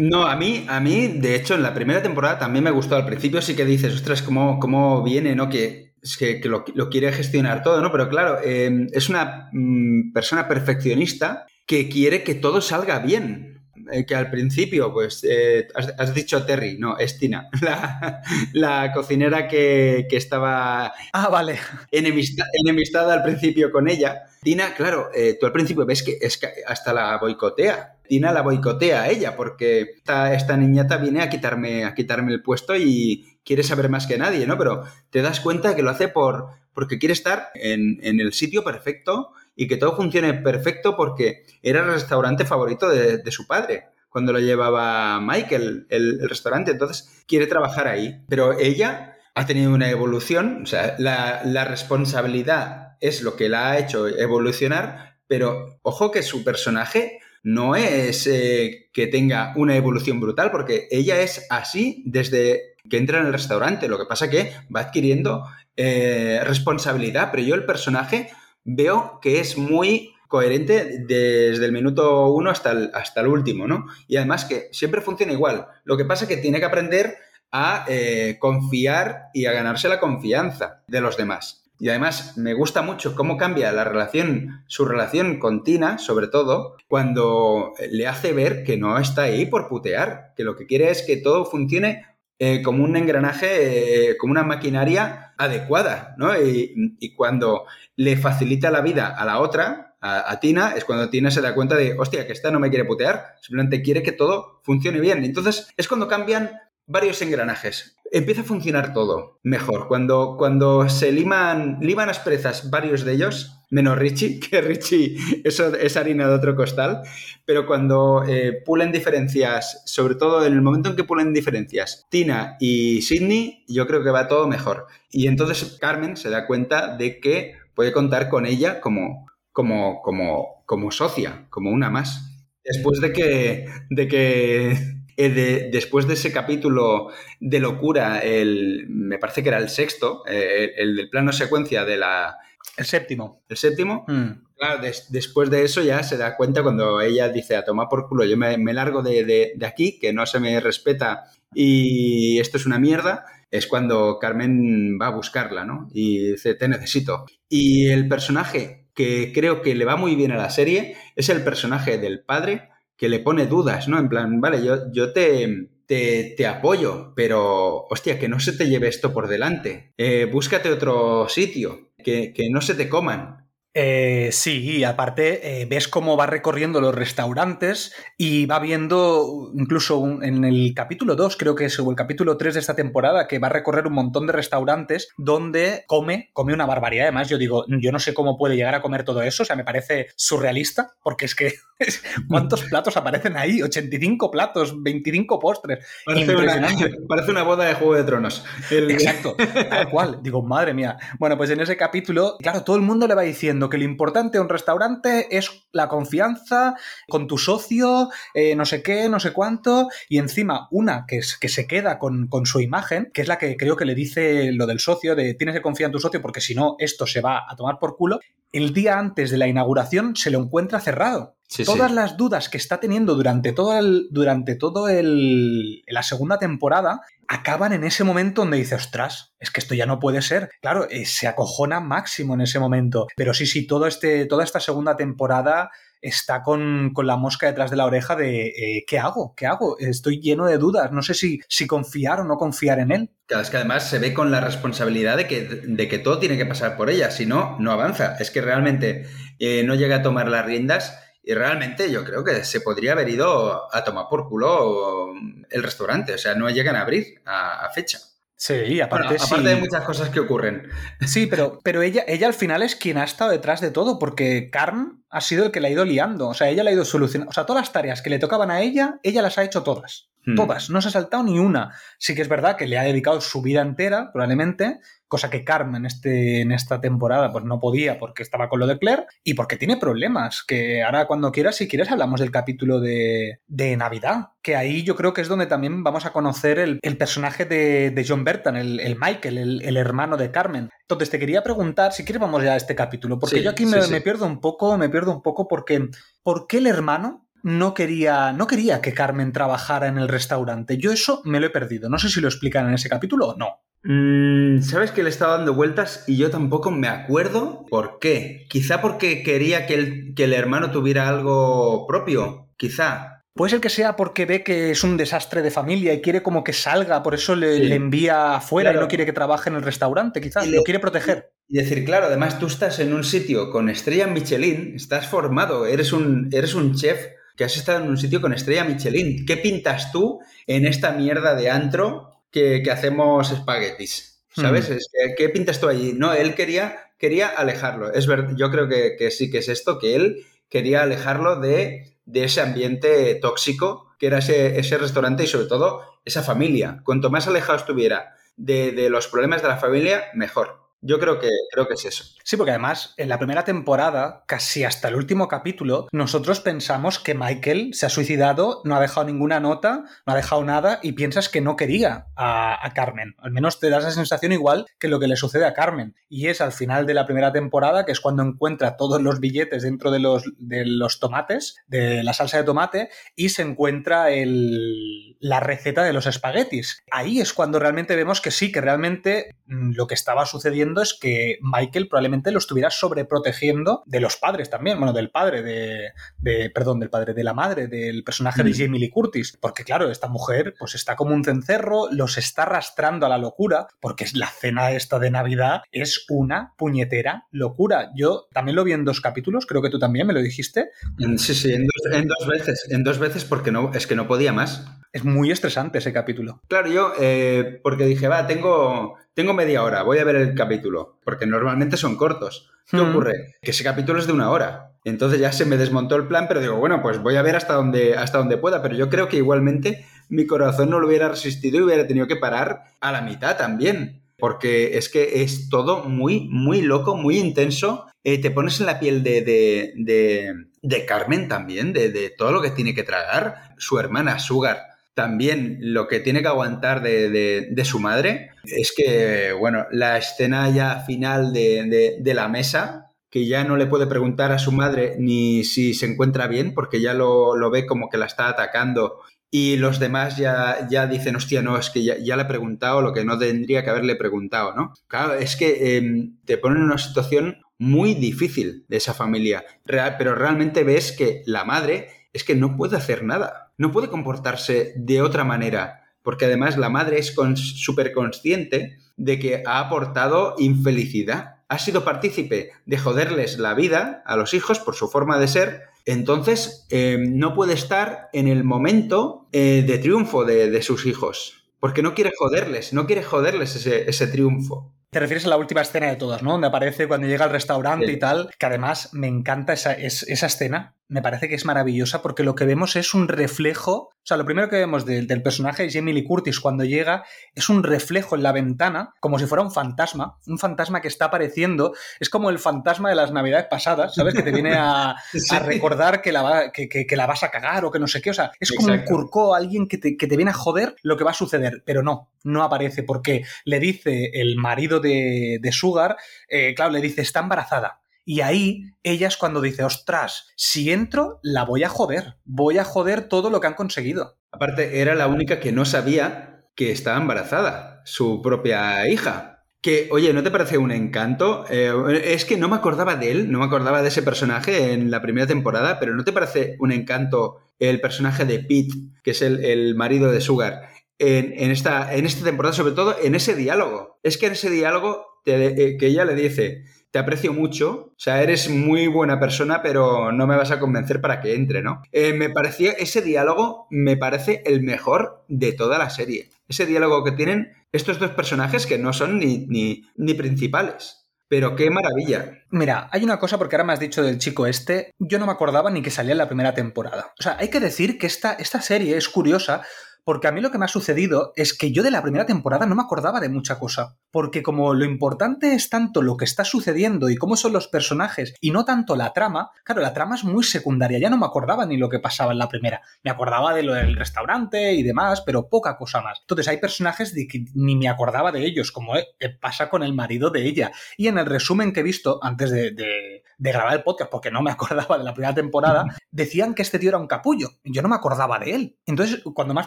No, a mí, a mí, de hecho, en la primera temporada también me gustó. Al principio sí que dices, ostras, cómo, cómo viene, ¿no? Que, es que, lo, quiere gestionar todo, ¿no? Pero claro, em, es una mm, persona perfeccionista que quiere que todo salga bien. Eh, que al principio, pues, eh, has, dicho Terry, no, es Tina, [LAUGHS] la, cocinera que, estaba ah, vale. enemistada al principio con ella. Tina, claro, eh, tú al principio ves que, es hasta la boicotea. Tina la boicotea a ella porque esta, esta niñata viene a quitarme, a quitarme el puesto y quiere saber más que nadie, ¿no? Pero te das cuenta que lo hace por, porque quiere estar en, en el sitio perfecto y que todo funcione perfecto porque era el restaurante favorito de, su padre cuando lo llevaba Michael, el, el, restaurante. Entonces quiere trabajar ahí. Pero ella ha tenido una evolución, o sea, la, responsabilidad es lo que la ha hecho evolucionar, pero ojo que su personaje no es eh, que tenga una evolución brutal, porque ella es así desde que entra en el restaurante. Lo que pasa que va adquiriendo eh, responsabilidad, pero yo el personaje veo que es muy coherente desde el minuto uno hasta el, hasta el último, ¿no? Y además que siempre funciona igual. Lo que pasa que tiene que aprender a eh, confiar y a ganarse la confianza de los demás. Y además me gusta mucho cómo cambia la relación, su relación con Tina, sobre todo, cuando le hace ver que no está ahí por putear, que lo que quiere es que todo funcione eh, como un engranaje, eh, como una maquinaria adecuada, ¿no? Y, cuando le facilita la vida a la otra, a, a, Tina, es cuando Tina se da cuenta de, hostia, que esta no me quiere putear, simplemente quiere que todo funcione bien. Entonces es cuando cambian varios engranajes. Empieza a funcionar todo mejor. Cuando, cuando se liman, liman asperezas varios de ellos, menos Richie, [LAUGHS] que Richie eso es harina de otro costal, pero cuando eh, pulen diferencias, sobre todo en el momento en que pulen diferencias, Tina y Sidney, yo creo que va todo mejor. Y entonces Carmen se da cuenta de que puede contar con ella como, como, como, como socia, como una más. Después de que, de que eh, después de ese capítulo de locura, el, me parece que era el sexto, eh, el, del plano secuencia de la... El séptimo. El séptimo. Mm. Claro, después de eso ya se da cuenta cuando ella dice a tomar por culo, yo me, largo de, aquí, que no se me respeta y esto es una mierda, es cuando Carmen va a buscarla, ¿no? Y dice, te necesito. Y el personaje que creo que le va muy bien a la serie es el personaje del padre que le pone dudas, ¿no? En plan, vale, yo, yo te, te, apoyo, pero hostia, que no se te lleve esto por delante. Eh, búscate otro sitio, que, que no se te coman. Eh, sí, y aparte eh, ves cómo va recorriendo los restaurantes y va viendo, incluso en el capítulo 2, creo que es o el capítulo 3 de esta temporada, que va a recorrer un montón de restaurantes donde come, come una barbaridad. Además, yo digo, yo no sé cómo puede llegar a comer todo eso, o sea, me parece surrealista, porque es que [LAUGHS] ¿cuántos platos aparecen ahí? 85 platos, 25 postres. Parece, una, [LAUGHS] parece una boda de Juego de Tronos. Exacto, tal cual. Digo, madre mía. Bueno, pues en ese capítulo, claro, todo el mundo le va diciendo que lo importante de un restaurante es la confianza con tu socio, eh, no sé qué, no sé cuánto, y encima una que, es, que se queda con, con, su imagen, que es la que creo que le dice lo del socio, de tienes que confiar en tu socio porque si no, esto se va a tomar por culo, el día antes de la inauguración se lo encuentra cerrado. Todas las dudas que está teniendo durante todo el, durante todo el, la segunda temporada acaban en ese momento donde dice, ostras, es que esto ya no puede ser. Claro, eh, se acojona máximo en ese momento. Pero sí, sí, todo este, toda esta segunda temporada está con, la mosca detrás de la oreja de eh, ¿qué hago? ¿Qué hago? Estoy lleno de dudas. No sé si, si confiar o no confiar en él. Claro, es que además se ve con la responsabilidad de que, de que todo tiene que pasar por ella. Si no, no avanza. Es que realmente eh, no llega a tomar las riendas y realmente yo creo que se podría haber ido a tomar por culo el restaurante. O sea, no llegan a abrir a, fecha. Sí, aparte, aparte de muchas cosas que ocurren. Sí, pero, pero ella, ella al final es quien ha estado detrás de todo, porque Carm ha sido el que la ha ido liando. O sea, ella la ha ido solucionando. O sea, todas las tareas que le tocaban a ella, ella las ha hecho todas. Hmm. Todas. No se ha saltado ni una. Sí que es verdad que le ha dedicado su vida entera, probablemente, cosa que Carmen este, en esta temporada pues no podía porque estaba con lo de Claire y porque tiene problemas, que ahora cuando quieras, si quieres, hablamos del capítulo de, Navidad, que ahí yo creo que es donde también vamos a conocer el, personaje de, John Bertan, el, Michael, el, hermano de Carmen. Entonces te quería preguntar, si quieres vamos ya a este capítulo, porque yo aquí me, me, pierdo un poco, me pierdo un poco porque ¿por qué el hermano no quería, no quería que Carmen trabajara en el restaurante? Yo eso me lo he perdido. No sé si lo explican en ese capítulo o no. Mm, Sabes que le estaba dando vueltas y yo tampoco me acuerdo por qué. Quizá porque quería que el, que el hermano tuviera algo propio. Quizá. Puede ser que sea porque ve que es un desastre de familia y quiere como que salga, por eso le, envía afuera y no quiere que trabaje en el restaurante, quizás. Lo quiere proteger. Y decir, claro, además tú estás en un sitio con estrella Michelin, estás formado, eres un, eres un chef que has estado en un sitio con estrella Michelin. ¿Qué pintas tú en esta mierda de antro que, hacemos espaguetis. ¿Sabes? Mm. ¿Qué pintas tú allí? No, él quería, quería alejarlo. Es verdad, yo creo que, sí que es esto, que él quería alejarlo de, ese ambiente tóxico que era ese, ese, restaurante y sobre todo esa familia. Cuanto más alejado estuviera de, de los problemas de la familia, mejor. Yo creo que, creo que es eso. Sí, porque además en la primera temporada, casi hasta el último capítulo, nosotros pensamos que Michael se ha suicidado, no ha dejado ninguna nota, no ha dejado nada y piensas que no quería a, Carmen. Al menos te da esa sensación igual que lo que le sucede a Carmen. Y es al final de la primera temporada, que es cuando encuentra todos los billetes dentro de los, de los tomates, de la salsa de tomate, y se encuentra el, la receta de los espaguetis. Ahí es cuando realmente vemos que sí, que realmente lo que estaba sucediendo es que Michael probablemente lo estuviera sobreprotegiendo de los padres también, bueno, del padre, de, de perdón, del padre, de la madre, del personaje de Mm. Jamie Lee Curtis, porque claro, esta mujer pues está como un cencerro, los está arrastrando a la locura, porque la cena esta de Navidad es una puñetera locura. Yo también lo vi en dos capítulos, creo que tú también me lo dijiste, En- Sí, sí, en dos, en dos veces. En dos veces porque no, es que no podía más. es muy estresante ese capítulo. Claro, yo, eh, porque dije, va, tengo, tengo media hora, voy a ver el capítulo, porque normalmente son cortos. ¿Qué Hmm. ocurre? Que ese capítulo es de una hora. Entonces ya se me desmontó el plan, pero digo, bueno, pues voy a ver hasta donde, hasta donde pueda, pero yo creo que igualmente mi corazón no lo hubiera resistido y hubiera tenido que parar a la mitad también. Porque es que es todo muy, muy loco, muy intenso. Eh, te pones en la piel de, de, de, de Carmen también, de, de todo lo que tiene que tragar. Su hermana, Sugar, también lo que tiene que aguantar de, de- su madre es que, bueno, la escena ya final de, de- la mesa, que ya no le puede preguntar a su madre ni si se encuentra bien, porque ya lo, lo ve como que la está atacando. Y los demás ya, ya dicen, hostia, no, es que ya, le he preguntado lo que no tendría que haberle preguntado, ¿no? Claro, es que eh, te ponen en una situación muy difícil de esa familia, Real- pero realmente ves que la madre es que no puede hacer nada, no puede comportarse de otra manera, porque además la madre es súper consciente de que ha aportado infelicidad, ha sido partícipe de joderles la vida a los hijos por su forma de ser, entonces eh, no puede estar en el momento eh, de triunfo de, de sus hijos, porque no quiere joderles, no quiere joderles ese, ese triunfo. Te refieres a la última escena de todas, ¿no? Donde aparece cuando llega al restaurante Sí. y tal, que además me encanta esa, es- esa escena, me parece que es maravillosa porque lo que vemos es un reflejo, o sea, lo primero que vemos del- del personaje de Jamie Lee Curtis cuando llega es un reflejo en la ventana, como si fuera un fantasma, un fantasma que está apareciendo, es como el fantasma de las navidades pasadas, ¿sabes? Que te viene a, [LAUGHS] Sí. a recordar que la, va- que, que- que la vas a cagar o que no sé qué. O sea, es como Exacto. un curcó, alguien que te, que te viene a joder lo que va a suceder, pero no, no aparece porque le dice el marido de, de Sugar, eh, claro, le dice, está embarazada. Y ahí ella es cuando dice, ostras, si entro, la voy a joder, voy a joder todo lo que han conseguido. Aparte, era la única que no sabía que estaba embarazada, su propia hija. Que, oye, ¿no te parece un encanto? Eh, es que no me acordaba de él, no me acordaba de ese personaje en la primera temporada, pero ¿no te parece un encanto el personaje de Pete, que es el, el marido de Sugar, en, en esta, en esta temporada, sobre todo en ese diálogo? Es que en ese diálogo eh, que ella le dice, te aprecio mucho, o sea, eres muy buena persona, pero no me vas a convencer para que entre, ¿no? Eh, me parecía, ese diálogo me parece el mejor de toda la serie. Ese diálogo que tienen estos dos personajes que no son ni, ni, ni principales. Pero qué maravilla. Mira, hay una cosa, porque ahora me has dicho del chico este, yo no me acordaba ni que salía en la primera temporada. O sea, hay que decir que esta, esta serie es curiosa porque a mí lo que me ha sucedido es que yo de la primera temporada no me acordaba de mucha cosa. Porque como lo importante es tanto lo que está sucediendo y cómo son los personajes y no tanto la trama, claro, la trama es muy secundaria. Ya no me acordaba ni lo que pasaba en la primera. Me acordaba de lo del restaurante y demás, pero poca cosa más. Entonces hay personajes de que ni me acordaba de ellos, como eh, pasa con el marido de ella. Y en el resumen que he visto antes de, de, de grabar el podcast, porque no me [LAUGHS] acordaba de la primera temporada, decían que este tío era un capullo. Y yo no me acordaba de él. Entonces, cuando me has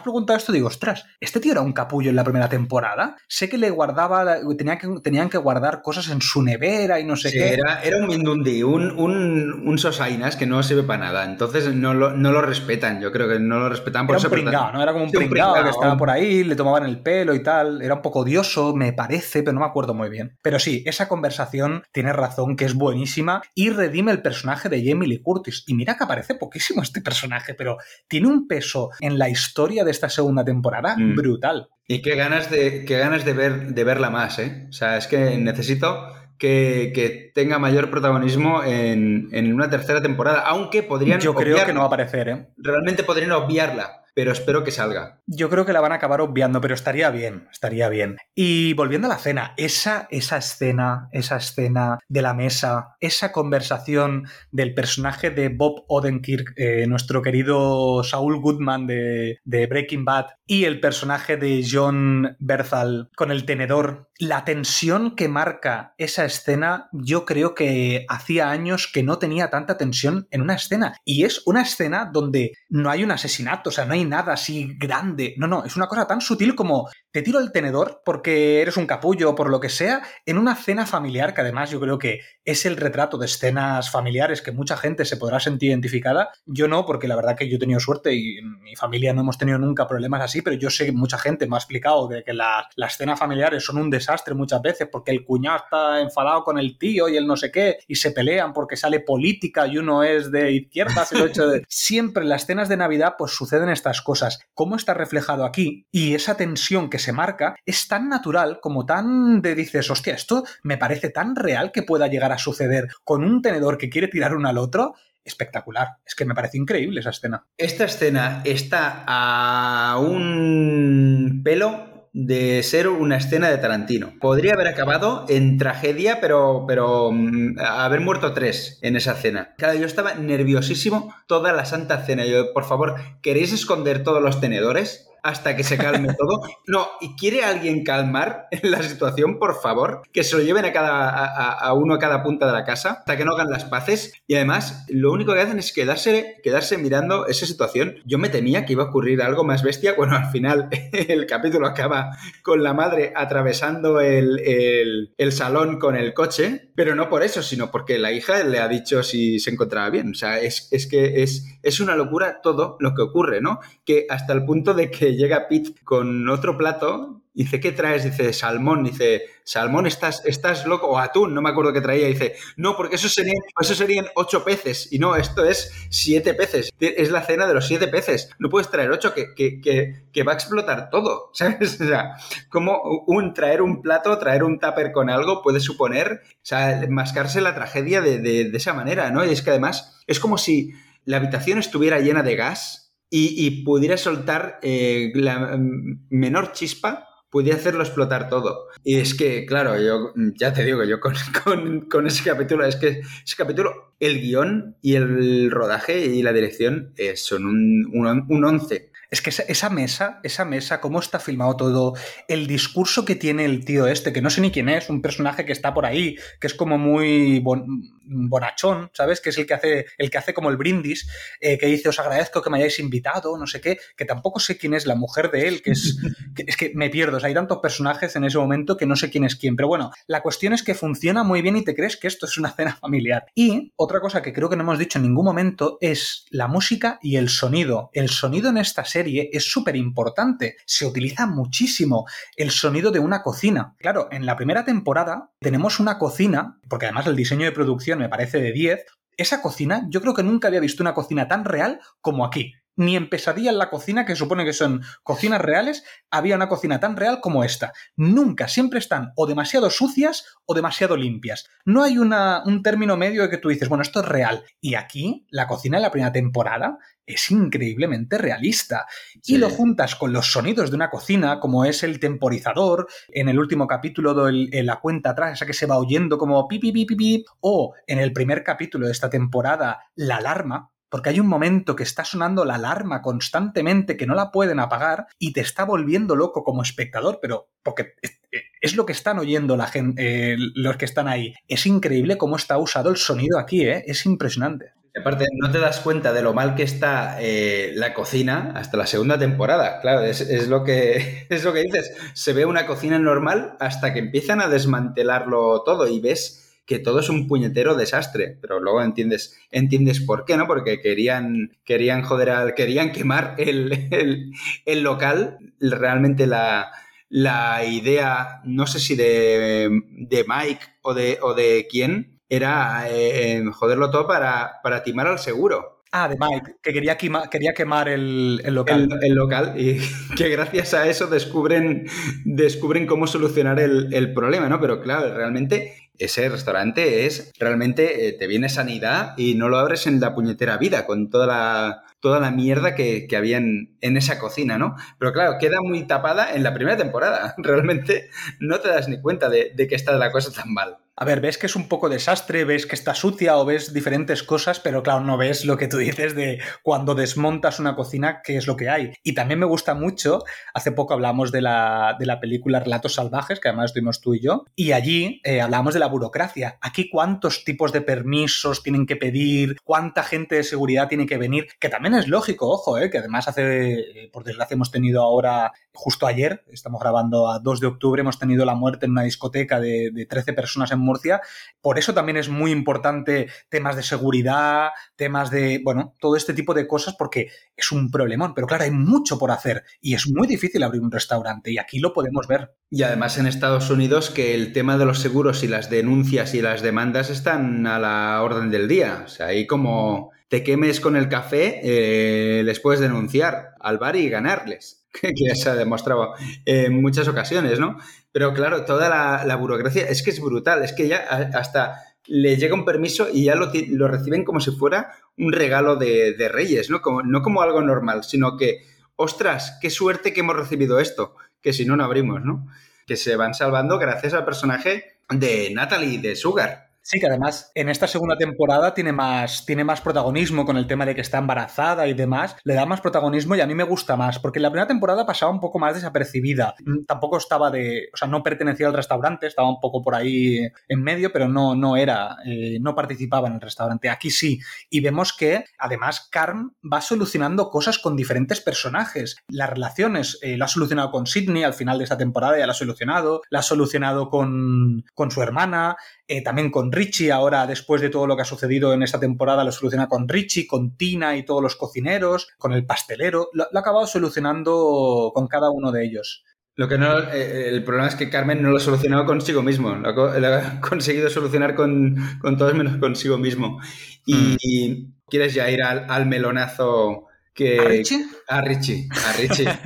preguntado esto, digo, ostras, ¿este tío era un capullo en la primera temporada? Sé que le guardaba, tenía que, tenían que guardar cosas en su nevera y no sé Sí, qué. era, era un Mindundi, un, un, un Sosainas que no sirve para nada. Entonces no lo, no lo respetan. Yo creo que no lo respetan por Era un eso. pero- pringao, ¿no? Era como un Sí, pringao que estaba por ahí, le tomaban el pelo y tal. Era un poco odioso, me parece, pero no me acuerdo muy bien. Pero sí, esa conversación tiene razón, que es buenísima y redime el personaje de Jamie Lee Curtis. Y mira que aparece poquísimo este personaje, pero tiene un peso en la historia de esta segunda temporada Mm. brutal. Y qué ganas de, qué ganas de, ver, de verla más, ¿eh? O sea, es que necesito que, que tenga mayor protagonismo en, en una tercera temporada, aunque podrían Yo creo que no va a aparecer, ¿eh? Realmente podrían obviarla. Pero espero que salga. Yo creo que la van a acabar obviando, pero estaría bien, estaría bien. Y volviendo a la cena, esa, esa escena, esa escena de la mesa, esa conversación del personaje de Bob Odenkirk, eh, nuestro querido Saul Goodman de, de Breaking Bad, y el personaje de John Berthal con el tenedor, la tensión que marca esa escena, yo creo que hacía años que no tenía tanta tensión en una escena. Y es una escena donde no hay un asesinato, o sea, no hay nada así grande. No, no, es una cosa tan sutil como te tiro el tenedor porque eres un capullo o por lo que sea, en una cena familiar, que además yo creo que es el retrato de escenas familiares que mucha gente se podrá sentir identificada. Yo no, porque la verdad que yo he tenido suerte y en mi familia no hemos tenido nunca problemas así, pero yo sé que mucha gente me ha explicado que, que las escenas familiares son un desastre muchas veces porque el cuñado está enfadado con el tío y el no sé qué y se pelean porque sale política y uno es de izquierdas y lo hecho de... [LAUGHS] Siempre en las escenas de Navidad pues suceden estas cosas. ¿Cómo está reflejado aquí? Y esa tensión que se marca es tan natural como tan de dices, hostia, esto me parece tan real que pueda llegar a suceder con un tenedor que quiere tirar uno al otro espectacular. Es que me parece increíble esa escena. Esta escena está a un pelo de ser una escena de Tarantino. Podría haber acabado en tragedia, pero, pero mm, haber muerto tres en esa cena. Claro, yo estaba nerviosísimo toda la santa cena. Yo, por favor, ¿queréis esconder todos los tenedores? Hasta que se calme [LAUGHS] todo. No, y quiere alguien calmar [LAUGHS] la situación, por favor, que se lo lleven a cada a, uno a cada punta de la casa hasta que no hagan las paces. Y además, lo único que hacen es quedarse, quedarse mirando esa situación. Yo me temía que iba a ocurrir algo más bestia. Bueno, al final [LAUGHS] el capítulo acaba con la madre atravesando el, el, salón con el coche, pero no por eso, sino porque la hija le ha dicho si se encontraba bien. O sea, es, es que es, es una locura todo lo que ocurre, ¿no? Que hasta el punto de que llega Pete con otro plato Dice, ¿qué traes? Dice, salmón. Dice, salmón, estás, estás loco. O atún, no me acuerdo qué traía. Dice, no, porque eso serían, eso serían ocho peces. Y no, esto es siete peces. Es la cena de los siete peces. No puedes traer ocho, que, que, que, va a explotar todo. [LAUGHS] ¿Sabes? O sea, como un traer un plato, traer un tupper con algo puede suponer, o sea, mascarse la tragedia de, de, esa manera, ¿no? Y es que además es como si la habitación estuviera llena de gas y, pudiera soltar eh, la mm, menor chispa pudiera hacerlo explotar todo. Y es que, claro, yo ya te digo, yo [LAUGHS] con, ese capítulo, es que ese capítulo, el guion y el rodaje y la dirección eh, son un, un, un once. Es que esa, mesa, esa mesa, cómo está filmado todo, el discurso que tiene el tío este, que no sé ni quién es, un personaje que está por ahí, que es como muy bonachón, ¿sabes? Que es el que hace, el que hace como el brindis, eh, que dice, os agradezco que me hayáis invitado, no sé qué, que tampoco sé quién es la mujer de él, que es [LAUGHS] que, es que me pierdo, hay tantos personajes en ese momento que no sé quién es quién, pero bueno, la cuestión es que funciona muy bien y te crees que esto es una cena familiar. Y otra cosa que creo que no hemos dicho en ningún momento es la música y el sonido. El sonido en esta serie es súper importante. Se utiliza muchísimo el sonido de una cocina. Claro, en la primera temporada tenemos una cocina, porque además el diseño de producción me parece de 10. Esa cocina, yo creo que nunca había visto una cocina tan real como aquí ni en Pesadilla en la cocina, que supone que son cocinas reales, había una cocina tan real como esta. Nunca, siempre están o demasiado sucias o demasiado limpias. No hay una, un término medio de que tú dices, bueno, esto es real. Y aquí, la cocina en la primera temporada es increíblemente realista. Y lo juntas con los sonidos de una cocina, como es el temporizador, en el último capítulo de la cuenta atrás, esa que se va oyendo como pi, pi, pi, pi, pi, o en el primer capítulo de esta temporada, la alarma, porque hay un momento que está sonando la alarma constantemente que no la pueden apagar y te está volviendo loco como espectador, pero porque es lo que están oyendo la eh, los que están ahí. Es increíble cómo está usado el sonido aquí, ¿eh? es impresionante. Aparte, no te das cuenta de lo mal que está eh, la cocina hasta la segunda temporada. Claro, es, lo que, [LAUGHS] es lo que dices. Se ve una cocina normal hasta que empiezan a desmantelarlo todo y ves que todo es un puñetero desastre, pero luego entiendes, entiendes por qué, ¿no? Porque querían, querían joder al, querían quemar el, el, local, realmente la, la, idea, no sé si de, de Mike o de, o de quién, era eh, joderlo todo para, para timar al seguro. Ah, de Mike, que quería, quería quemar el, local. El, local y [LAUGHS] que gracias a eso descubren, descubren cómo solucionar el, problema, ¿no? Pero claro, realmente ese restaurante es, realmente eh, te viene sanidad y no lo abres en la puñetera vida con toda la, toda la mierda que, que había en, esa cocina, ¿no? Pero claro, queda muy tapada en la primera temporada. [LAUGHS] Realmente no te das ni cuenta de, de que está la cosa tan mal. A ver, ves que es un poco desastre, ves que está sucia o ves diferentes cosas, pero claro, no ves lo que tú dices de cuando desmontas una cocina, qué es lo que hay. Y también me gusta mucho, hace poco hablamos de la, de la película Relatos Salvajes, que además estuvimos tú y yo, y allí eh, hablamos de la burocracia. Aquí cuántos tipos de permisos tienen que pedir, cuánta gente de seguridad tiene que venir, que también es lógico, ojo, eh, que además hace, por desgracia hemos tenido ahora, justo ayer, estamos grabando a 2 de octubre, hemos tenido la muerte en una discoteca de, de 13 personas en Murcia. Por eso también es muy importante temas de seguridad, temas de, bueno, todo este tipo de cosas porque es un problemón. Pero claro, hay mucho por hacer y es muy difícil abrir un restaurante y aquí lo podemos ver. Y además en Estados Unidos que el tema de los seguros y las denuncias y las demandas están a la orden del día. O sea, ahí como te quemes con el café, eh, les puedes denunciar al bar y ganarles, [LAUGHS] que ya se ha demostrado en muchas ocasiones, ¿no? Pero claro, toda la, burocracia es que es brutal, es que ya hasta le llega un permiso y ya lo, lo reciben como si fuera un regalo de, reyes, ¿no? Como, no como algo normal, sino que, ostras, qué suerte que hemos recibido esto, que si no, no abrimos, ¿no? Que se van salvando gracias al personaje de Natalie, de Sugar. Sí, que además en esta segunda temporada tiene más, tiene más protagonismo con el tema de que está embarazada y demás. Le da más protagonismo y a mí me gusta más, porque en la primera temporada pasaba un poco más desapercibida. Mm, tampoco estaba de. O sea, no pertenecía al restaurante, estaba un poco por ahí en medio, pero no, no era. Eh, no participaba en el restaurante. Aquí sí. Y vemos que además Carm va solucionando cosas con diferentes personajes. Las relaciones eh, lo ha solucionado con Sidney al final de esta temporada, ya la ha solucionado. La ha solucionado con, con su hermana. Eh, también con Richie, ahora después de todo lo que ha sucedido en esta temporada, lo soluciona con Richie, con Tina y todos los cocineros, con el pastelero, lo, ha acabado solucionando con cada uno de ellos. Lo que no, eh, el problema es que Carmen no lo ha solucionado consigo mismo, lo ha, [LAUGHS] conseguido solucionar con, todos menos consigo mismo. Y, mm. quieres ya ir al, melonazo que... ¿A Richie? A Richie, a Richie. [LAUGHS]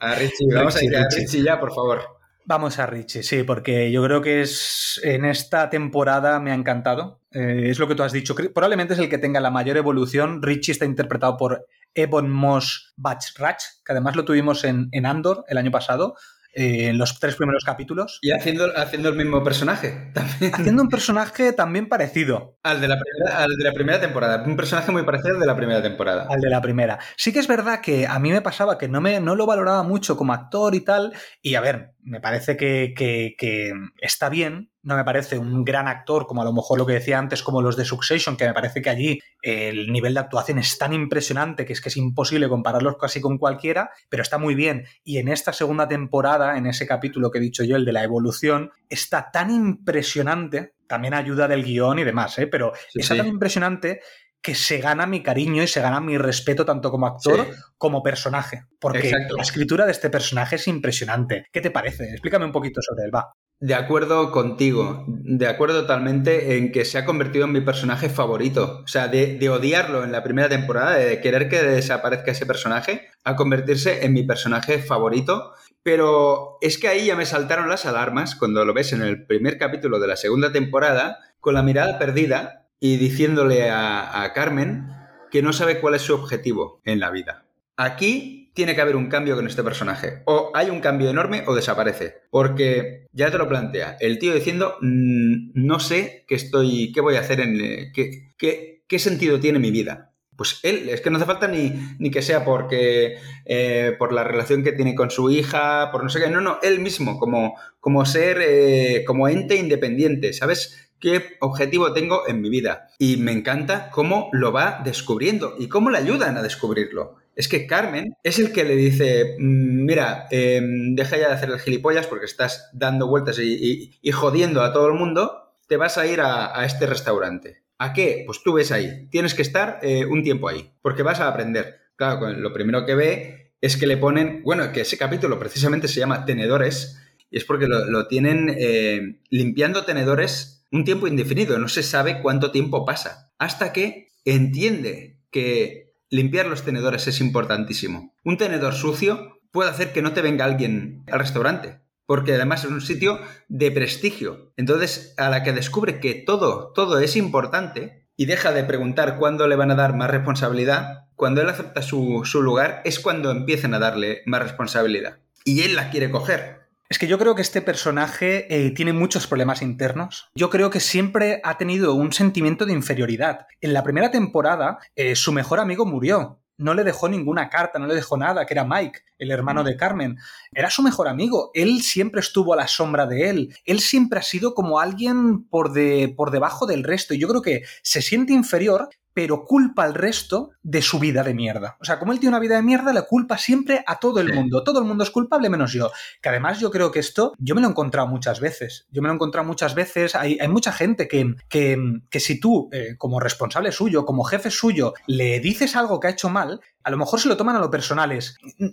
A Richie. Vamos a ir a Richie ya, por favor. Vamos a Richie, sí, porque yo creo que es en esta temporada me ha encantado. Eh, es lo que tú has dicho. Probablemente es el que tenga la mayor evolución. Richie está interpretado por Ebon Moss Bachrach, que además lo tuvimos en, en Andor el año pasado. Eh, en los tres primeros capítulos. Y haciendo, haciendo el mismo personaje. [LAUGHS] También. Haciendo un personaje también parecido. Al de, la primera, al de la primera temporada. Un personaje muy parecido al de la primera temporada. Al de la primera. Sí que es verdad que a mí me pasaba que no, me, no lo valoraba mucho como actor y tal. Y a ver, me parece que, que, está bien, no me parece un gran actor como a lo mejor lo que decía antes, como los de Succession, que me parece que allí el nivel de actuación es tan impresionante que es que es imposible compararlos casi con cualquiera, pero está muy bien. Y en esta segunda temporada, en ese capítulo que he dicho yo, el de la evolución, está tan impresionante, también ayuda del guion y demás, ¿eh? pero está tan impresionante que se gana mi cariño y se gana mi respeto tanto como actor como personaje. Porque la escritura de este personaje es impresionante. ¿Qué te parece? Explícame un poquito sobre él, va. De acuerdo contigo, de acuerdo totalmente en que se ha convertido en mi personaje favorito. O sea, de, de, odiarlo en la primera temporada, de querer que desaparezca ese personaje, a convertirse en mi personaje favorito. Pero es que ahí ya me saltaron las alarmas cuando lo ves en el primer capítulo de la segunda temporada, con la mirada perdida, y diciéndole a, Carmen que no sabe cuál es su objetivo en la vida. Aquí tiene que haber un cambio con este personaje. O hay un cambio enorme o desaparece. Porque ya te lo plantea. El tío diciendo, mm, no sé qué estoy, qué voy a hacer en... Eh, qué, qué, qué sentido tiene mi vida pues él, es que no hace falta ni, ni que sea porque eh, por la relación que tiene con su hija, por no sé qué, no, no, él mismo, como, como ser, eh, como ente independiente, ¿sabes? qué objetivo tengo en mi vida. Y me encanta cómo lo va descubriendo y cómo le ayudan a descubrirlo. Es que Carmen es el que le dice, mm, mira, em, deja ya de hacer el gilipollas porque estás dando vueltas y, jodiendo a todo el mundo, te vas a ir a, este restaurante. ¿A qué? Pues tú ves ahí, tienes que estar eh, un tiempo ahí, porque vas a aprender. Claro, lo primero que ve es que le ponen, bueno, que ese capítulo precisamente se llama Tenedores, y es porque lo, tienen eh, limpiando tenedores un tiempo indefinido, no se sabe cuánto tiempo pasa, hasta que entiende que limpiar los tenedores es importantísimo. Un tenedor sucio puede hacer que no te venga alguien al restaurante, porque además es un sitio de prestigio. Entonces, a la que descubre que todo, todo es importante y deja de preguntar cuándo le van a dar más responsabilidad, cuando él acepta su, su lugar, es cuando empiezan a darle más responsabilidad. Y él la quiere coger. Es que yo creo que este personaje eh, tiene muchos problemas internos. Yo creo que siempre ha tenido un sentimiento de inferioridad. En la primera temporada, eh, su mejor amigo murió. No le dejó ninguna carta, no le dejó nada, que era Mike, el hermano de Carmen. Era su mejor amigo. Él siempre estuvo a la sombra de él. Él siempre ha sido como alguien por, de, por debajo del resto. Y yo creo que se siente inferior pero culpa al resto de su vida de mierda. O sea, como él tiene una vida de mierda, le culpa siempre a todo el mundo. Todo el mundo es culpable menos yo. Que además yo creo que esto, yo me lo he encontrado muchas veces. Yo me lo he encontrado muchas veces. Hay, hay mucha gente que, que, que si tú, eh, como responsable suyo, como jefe suyo, le dices algo que ha hecho mal, a lo mejor se lo toman a lo personal.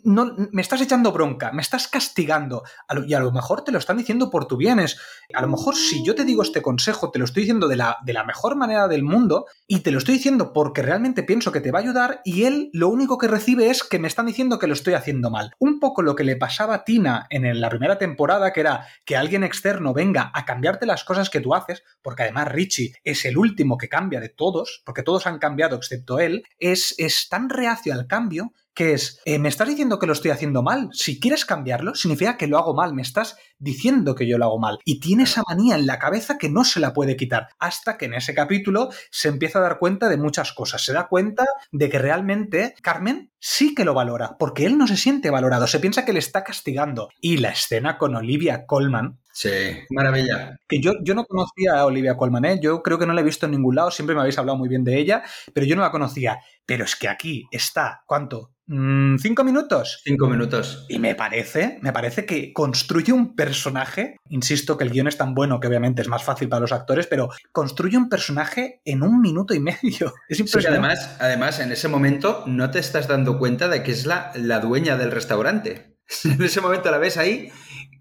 no, me estás echando bronca, me estás castigando. y a lo mejor te lo están diciendo por tu bienes. A lo mejor si yo te digo este consejo, te lo estoy diciendo de la, de la mejor manera del mundo y te lo estoy diciendo porque realmente pienso que te va a ayudar y él lo único que recibe es que me están diciendo que lo estoy haciendo mal. Un poco lo que le pasaba a Tina en la primera temporada, que era que alguien externo venga a cambiarte las cosas que tú haces, porque además Richie es el último que cambia de todos, porque todos han cambiado excepto él, es, es tan reacio al cambio que es, eh, me estás diciendo que lo estoy haciendo mal. Si quieres cambiarlo, significa que lo hago mal. Me estás diciendo que yo lo hago mal. Y tiene esa manía en la cabeza que no se la puede quitar. Hasta que en ese capítulo se empieza a dar cuenta de muchas cosas. Se da cuenta de que realmente Carmen sí que lo valora, porque él no se siente valorado. Se piensa que le está castigando. Y la escena con Olivia Colman, Sí, maravilla. Que yo, yo no conocía a Olivia Colman, ¿eh? yo creo que no la he visto en ningún lado, siempre me habéis hablado muy bien de ella, pero yo no la conocía. Pero es que aquí está, ¿cuánto? Mm, ¿Cinco minutos? Cinco minutos. Y me parece, me parece que construye un personaje, insisto que el guion es tan bueno que obviamente es más fácil para los actores, pero construye un personaje en un minuto y medio. [LAUGHS] Es impresionante. además, además, en ese momento no te estás dando cuenta de que es la, la dueña del restaurante. [LAUGHS] en ese momento la ves ahí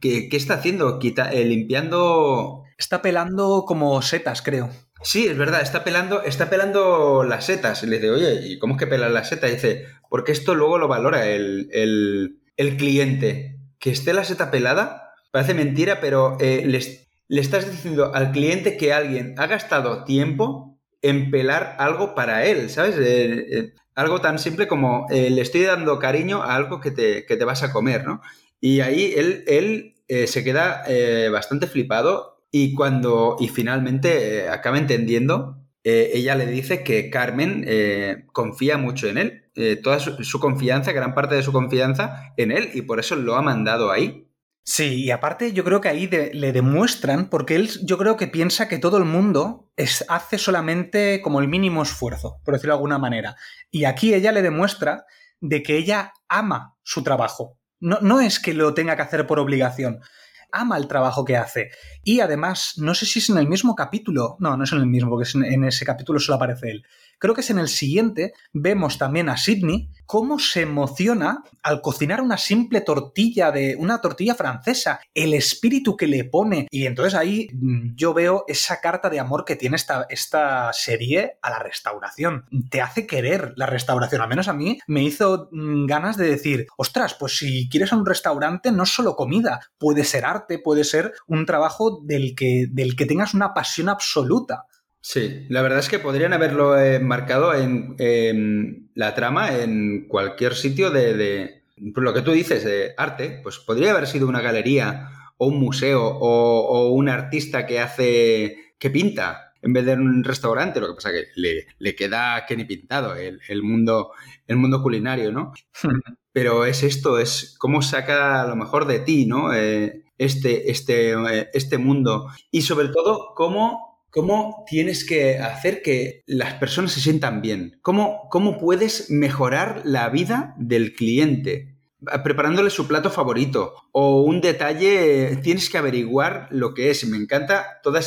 ¿Qué, está haciendo? Quita, eh, limpiando. Está pelando como setas, creo. Sí, es verdad, está pelando, está pelando las setas. Y le dice, oye, ¿y cómo es que pelan las setas? Y dice, porque esto luego lo valora el, el, cliente. Que esté la seta pelada, parece mentira, pero eh, le, le estás diciendo al cliente que alguien ha gastado tiempo en pelar algo para él, ¿sabes? Eh, algo tan simple como le estoy dando cariño a algo que te, que te vas a comer, ¿no? Y ahí él, él eh, se queda eh, bastante flipado y cuando, y finalmente eh, acaba entendiendo, ella le dice que Carmen confía mucho en él, toda su, confianza, gran parte de su confianza en él y por eso lo ha mandado ahí. Sí, y aparte yo creo que ahí le demuestran, porque él yo creo que piensa que todo el mundo hace solamente como el mínimo esfuerzo, por decirlo de alguna manera. Y aquí ella le demuestra de que ella ama su trabajo, no, no es que lo tenga que hacer por obligación. Ama el trabajo que hace. Y además, no sé si es en el mismo capítulo. No, no es en el mismo, porque en ese capítulo solo aparece él. Creo que es en el siguiente, vemos también a Sidney cómo se emociona al cocinar una simple tortilla de una tortilla francesa, el espíritu que le pone. Y entonces ahí mm, yo veo esa carta de amor que tiene esta, esta serie a la restauración. Te hace querer la restauración, al menos a mí me hizo mm, ganas de decir, ostras, pues si quieres a un restaurante no es solo comida, puede ser arte, puede ser un trabajo del que, del que tengas una pasión absoluta. Sí, la verdad es que podrían haberlo enmarcado en, la trama en cualquier sitio de, lo que tú dices, de arte, pues podría haber sido una galería o un museo o, un artista que hace, que pinta en vez de un restaurante, lo que pasa que le, le queda que ni pintado el, mundo, el mundo culinario, ¿no? [LAUGHS] Pero es esto, es cómo saca lo mejor de ti, ¿no? Eh, este, este, eh, este mundo. Y sobre todo, cómo ¿Cómo tienes que hacer que las personas se sientan bien? ¿Cómo, cómo puedes mejorar la vida del cliente? Preparándole su plato favorito o un detalle, tienes que averiguar lo que es. Me encanta toda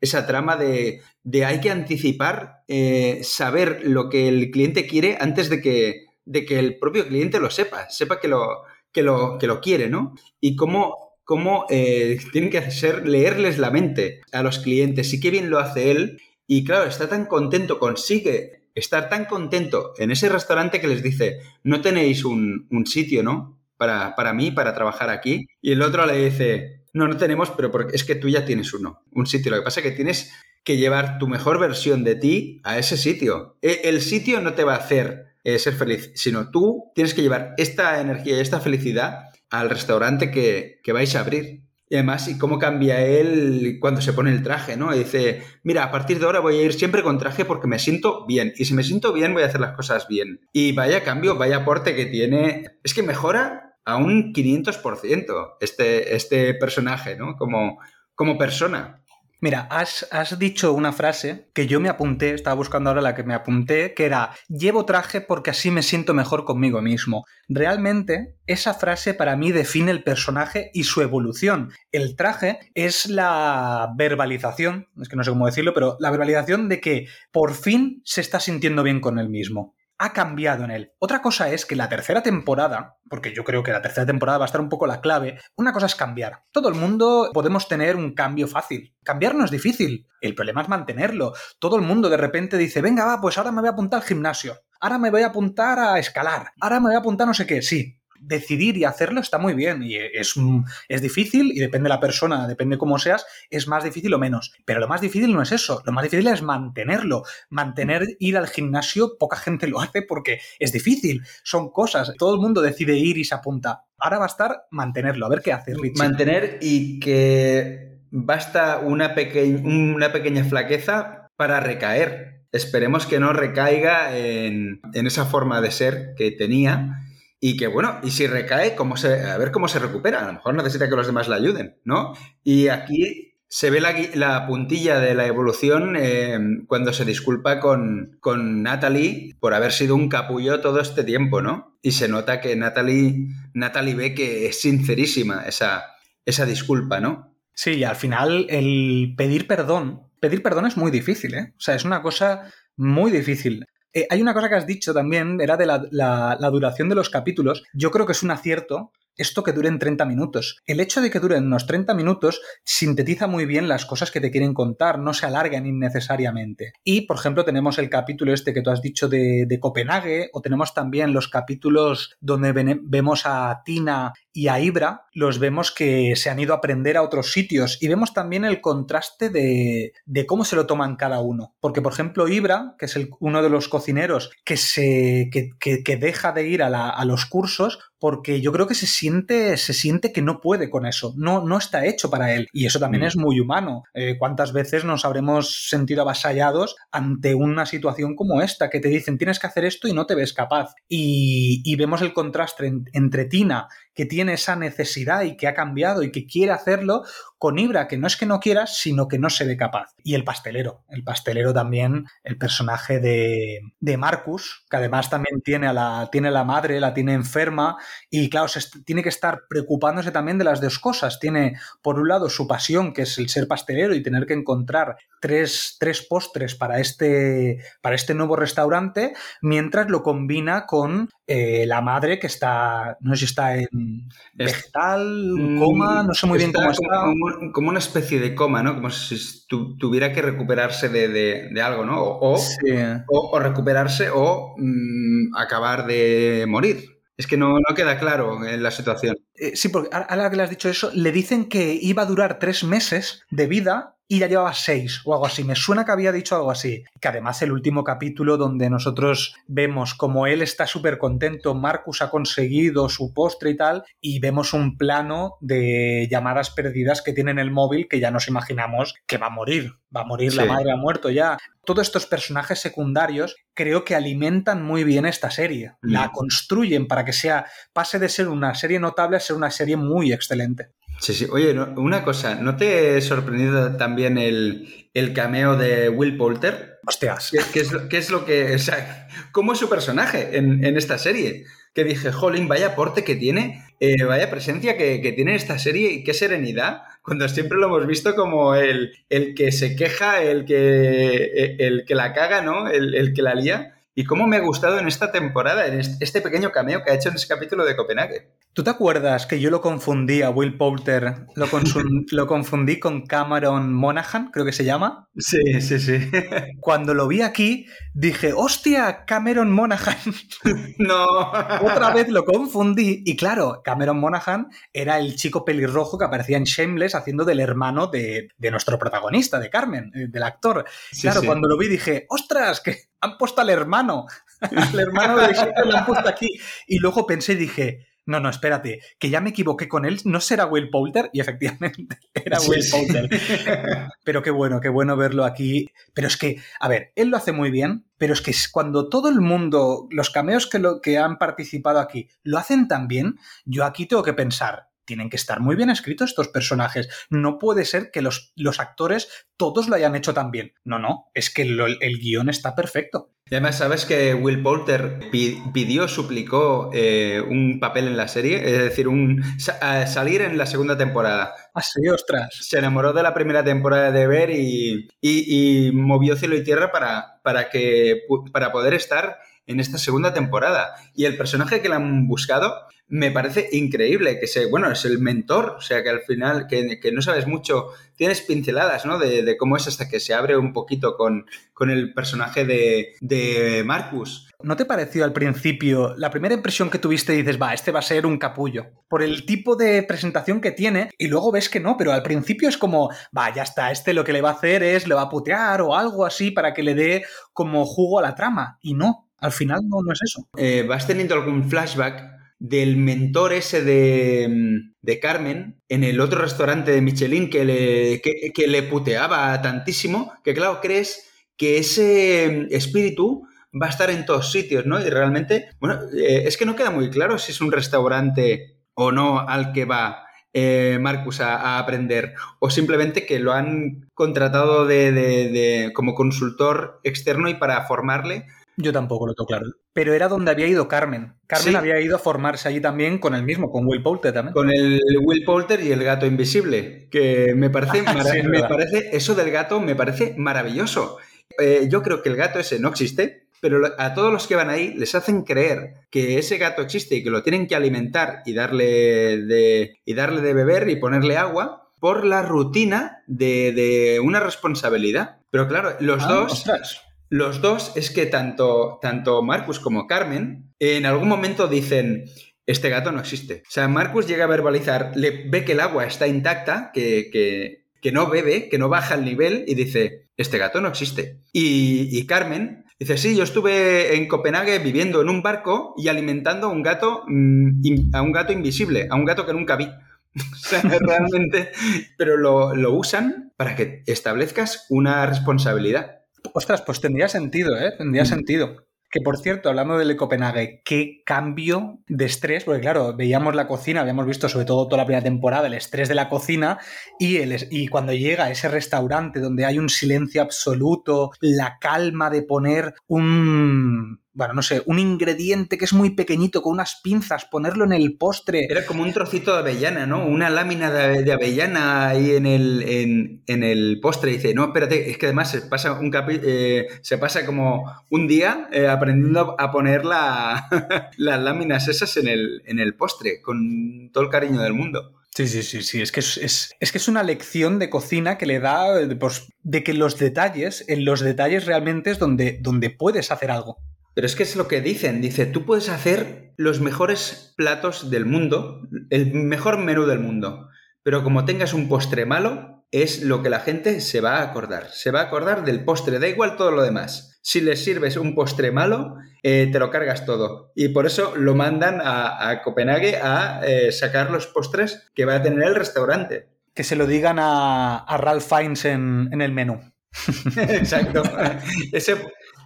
esa trama de, hay que anticipar, eh, saber lo que el cliente quiere antes de que, de que el propio cliente lo sepa, sepa que lo, que lo, que lo quiere, ¿no? Y cómo cómo eh, tienen que hacer leerles la mente a los clientes. Sí que bien lo hace él. Y claro, está tan contento, consigue estar tan contento en ese restaurante que les dice, no tenéis un, sitio, ¿no? Para, para, mí, para trabajar aquí. Y el otro le dice, no, no tenemos, pero porque es que tú ya tienes uno, un sitio. Lo que pasa es que tienes que llevar tu mejor versión de ti a ese sitio. E, el sitio no te va a hacer eh, ser feliz, sino tú tienes que llevar esta energía y esta felicidad al restaurante que, que vais a abrir. Y además, y cómo cambia él cuando se pone el traje, ¿no? Dice, mira, a partir de ahora voy a ir siempre con traje porque me siento bien. Y si me siento bien, voy a hacer las cosas bien. Y vaya cambio, vaya aporte que tiene. Es que mejora a un 500% este, este personaje, ¿no? Como, como persona. Mira, has, has, dicho una frase que yo me apunté, estaba buscando ahora la que me apunté, que era, llevo traje porque así me siento mejor conmigo mismo. Realmente, esa frase para mí define el personaje y su evolución. El traje es la verbalización, es que no sé cómo decirlo, pero la verbalización de que por fin se está sintiendo bien con él mismo ha cambiado en él. Otra cosa es que la tercera temporada, porque yo creo que la tercera temporada va a estar un poco la clave, una cosa es cambiar. Todo el mundo podemos tener un cambio fácil. Cambiar no es difícil, el problema es mantenerlo. Todo el mundo de repente dice, venga, va, pues ahora me voy a apuntar al gimnasio, ahora me voy a apuntar a escalar, ahora me voy a apuntar no sé qué, sí, decidir y hacerlo está muy bien y es, es difícil y depende de la persona, depende cómo seas, es más difícil o menos. Pero lo más difícil no es eso, lo más difícil es mantenerlo. Mantener ir al gimnasio, poca gente lo hace porque es difícil, son cosas, todo el mundo decide ir y se apunta. Ahora va a estar mantenerlo, a ver qué hace Richie. Mantener y que basta una, una pequeña flaqueza para recaer. Esperemos que no recaiga en, en esa forma de ser que tenía y que bueno, y si recae, ¿cómo se, a ver cómo se recupera. A lo mejor necesita que los demás le ayuden, ¿no? Y aquí se ve la, puntilla de la evolución eh, cuando se disculpa con, con, Natalie por haber sido un capullo todo este tiempo, ¿no? Y se nota que Natalie, Natalie ve que es sincerísima esa, esa disculpa, ¿no? Sí, y al final el pedir perdón, pedir perdón es muy difícil, ¿eh? O sea, es una cosa muy difícil. Eh, hay una cosa que has dicho también, era de la, duración de los capítulos. Yo creo que es un acierto esto que duren 30 minutos. El hecho de que duren unos 30 minutos sintetiza muy bien las cosas que te quieren contar, no se alargan innecesariamente. Y, por ejemplo, tenemos el capítulo este que tú has dicho de Copenhague, o tenemos también los capítulos donde vemos a Tina y a Ibra los vemos que se han ido a aprender a otros sitios y vemos también el contraste de, cómo se lo toman cada uno. Porque, por ejemplo, Ibra, que es el, uno de los cocineros que, se, que, deja de ir a, los cursos porque yo creo que se siente, se siente que no puede con eso, no, no está hecho para él. Y eso también mm. es muy humano. Eh, ¿Cuántas veces nos habremos sentido avasallados ante una situación como esta, que te dicen tienes que hacer esto y no te ves capaz? Y, vemos el contraste entre Tina, que tiene esa necesidad y que ha cambiado y que quiere hacerlo con Ibra, que no es que no quiera, sino que no se ve capaz. Y el pastelero, el pastelero también, el personaje de, de Marcus, que además también tiene a la, tiene la madre, la tiene enferma, y claro, se tiene que estar preocupándose también de las dos cosas. Tiene, por un lado, su pasión, que es el ser pastelero y tener que encontrar tres, tres postres para este, para este nuevo restaurante, mientras lo combina con eh, la madre que está, no sé si está en vegetal, mm, coma, no sé muy bien cómo está. Como, una especie de coma, ¿no? Como si tuviera que recuperarse de, algo, ¿no? O, o, recuperarse o mm, acabar de morir. Es que no, no, queda claro en la situación. Eh, sí, porque ahora que le has dicho eso, le dicen que iba a durar tres meses de vida y ya llevaba seis o algo así. Me suena que había dicho algo así. Que además el último capítulo donde nosotros vemos como él está súper contento, Marcus ha conseguido su postre y tal, y vemos un plano de llamadas perdidas que tiene en el móvil que ya nos imaginamos que va a morir. Va a morir, la madre ha muerto ya. Todos estos personajes secundarios creo que alimentan muy bien esta serie. La mm. construyen para que sea, pase de ser una serie notable a ser una serie muy excelente. Sí, sí. Oye, una cosa, ¿no te sorprendido también el, cameo de Will Poulter? Hostias. ¿Qué, es, qué es, lo que. O sea, ¿cómo es su personaje en, esta serie? Que dije, jolín, vaya aporte que tiene, eh, vaya presencia que, que, tiene esta serie y qué serenidad, cuando siempre lo hemos visto como el, el que se queja, el que, el que la caga, ¿no? El, el que la lía. Y cómo me ha gustado en esta temporada, en este pequeño cameo que ha hecho en ese capítulo de Copenhague. ¿Tú te acuerdas que yo lo confundí a Will Poulter, lo, [LAUGHS] lo, confundí con Cameron Monaghan, creo que se llama? Sí, sí, sí. [LAUGHS] Cuando lo vi aquí, dije, hostia, Cameron Monaghan. [LAUGHS] No. Otra vez lo confundí y claro, Cameron Monaghan era el chico pelirrojo que aparecía en Shameless haciendo del hermano de, nuestro protagonista, de Carmen, eh, del actor. claro, cuando lo vi dije, ostras, que han puesto al hermano. al hermano de Shepard lo han puesto aquí. Y luego pensé y dije, no, no, espérate, que ya me equivoqué con él, no será Will Poulter, y efectivamente [LAUGHS] era Will Poulter. [LAUGHS] pero qué bueno, qué bueno verlo aquí. Pero es que, a ver, él lo hace muy bien, pero es que cuando todo el mundo, los cameos que, lo, que han participado aquí, lo hacen tan bien, yo aquí tengo que pensar, tienen que estar muy bien escritos estos personajes. No puede ser que los, los actores todos lo hayan hecho tan bien. No, no, es que lo, el guion está perfecto. Y además, ¿sabes que Will Poulter pidió, suplicó eh, un papel en la serie? Es decir, un salir en la segunda temporada. Así, ah, ostras. Se enamoró de la primera temporada de Ver y, y, y movió cielo y tierra para, para, que, para poder estar en esta segunda temporada. Y el personaje que le han buscado me parece increíble, que se, bueno, es el mentor, o sea que al final, que, no sabes mucho, tienes pinceladas, ¿no? De, cómo es hasta que se abre un poquito con, con el personaje de, de Marcus. ¿No te pareció al principio, la primera impresión que tuviste dices, va, este va a ser un capullo? Por el tipo de presentación que tiene, y luego ves que no, pero al principio es como, va, ya está, este lo que le va a hacer es, le va a putear o algo así para que le dé como jugo a la trama. Y no, al final no, no es eso. Eh, ¿Vas teniendo algún flashback del mentor ese de, de, Carmen en el otro restaurante de Michelin que le, que, le puteaba tantísimo, que claro, crees que ese espíritu va a estar en todos sitios, ¿no? Y realmente, bueno, eh, es que no queda muy claro si es un restaurante o no al que va eh, Marcus a, aprender, o simplemente que lo han contratado de, de, como consultor externo y para formarle yo tampoco lo tengo claro. Pero era donde había ido Carmen. Carmen había ido a formarse allí también con el mismo, con Will Poulter también. Con el Will Poulter y el gato invisible, que me parece, [LAUGHS] me parece eso del gato me parece maravilloso. Eh, yo creo que el gato ese no existe, pero a todos los que van ahí les hacen creer que ese gato existe y que lo tienen que alimentar y darle de, y darle de beber y ponerle agua por la rutina de, una responsabilidad. Pero claro, los ah, dos... Los dos es que tanto, tanto Marcus como Carmen en algún momento dicen, este gato no existe. O sea, Marcus llega a verbalizar, le ve que el agua está intacta, que, que, no bebe, que no baja el nivel y dice, este gato no existe. Y, Carmen dice, sí, yo estuve en Copenhague viviendo en un barco y alimentando a un gato, mm, a un gato invisible, a un gato que nunca vi. [LAUGHS] O sea, [LAUGHS] realmente, pero lo, lo usan para que establezcas una responsabilidad. Ostras, pues tendría sentido, ¿eh? Tendría mm. sentido. Que por cierto, hablando del de Copenhague, qué cambio de estrés, porque claro, veíamos la cocina, habíamos visto sobre todo toda la primera temporada el estrés de la cocina y, el, y cuando llega a ese restaurante donde hay un silencio absoluto, la calma de poner un, bueno, no sé, un ingrediente que es muy pequeñito con unas pinzas, ponerlo en el postre. Era como un trocito de avellana, ¿no? Una lámina de, avellana ahí en el, en, el postre. Y dice, no, espérate, es que además se pasa, un eh, se pasa como un día eh, aprendiendo a poner [LAUGHS] las láminas esas en el, en el postre, con todo el cariño del mundo. Sí, sí, sí, sí. Es que es, es, que es una lección de cocina que le da pues, de que los detalles, en los detalles realmente es donde, donde puedes hacer algo. Pero es que es lo que dicen. Dice, tú puedes hacer los mejores platos del mundo, el mejor menú del mundo, pero como tengas un postre malo, es lo que la gente se va a acordar. Se va a acordar del postre, da igual todo lo demás. Si les sirves un postre malo, eh, te lo cargas todo. Y por eso lo mandan a, Copenhague a eh, sacar los postres que va a tener el restaurante. Que se lo digan a, Ralph Fiennes en, en el menú. [LAUGHS] Exacto. [LAUGHS] Ese,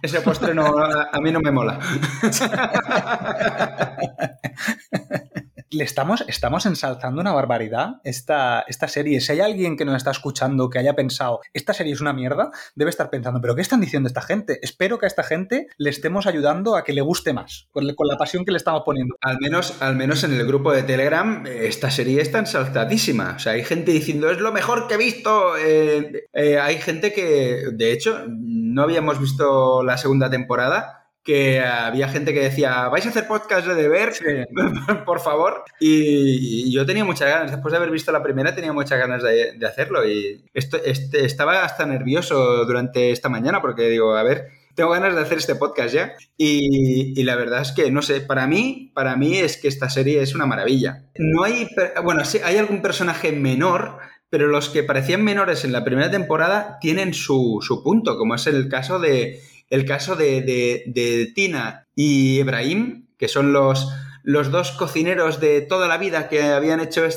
ese postre no, a, mí no me mola. [LAUGHS] Le estamos, estamos ensalzando una barbaridad esta, esta serie. Si hay alguien que nos está escuchando que haya pensado, esta serie es una mierda, debe estar pensando, ¿pero qué están diciendo esta gente? Espero que a esta gente le estemos ayudando a que le guste más, con, la pasión que le estamos poniendo. Al menos, al menos en el grupo de Telegram, esta serie está ensalzadísima. O sea, hay gente diciendo, es lo mejor que he visto. Eh, eh, hay gente que, de hecho, no habíamos visto la segunda temporada que había gente que decía, vais a hacer podcast de deber, [LAUGHS] por favor. Y, yo tenía muchas ganas, después de haber visto la primera, tenía muchas ganas de, hacerlo. Y esto, este, estaba hasta nervioso durante esta mañana porque digo, a ver, tengo ganas de hacer este podcast ya. Y, la verdad es que, no sé, para mí, para mí es que esta serie es una maravilla. No hay, bueno, sí, hay algún personaje menor, pero los que parecían menores en la primera temporada tienen su, su punto, como es el caso de el caso de, Tina y Ibrahim, que son los, los dos cocineros de toda la vida que habían hecho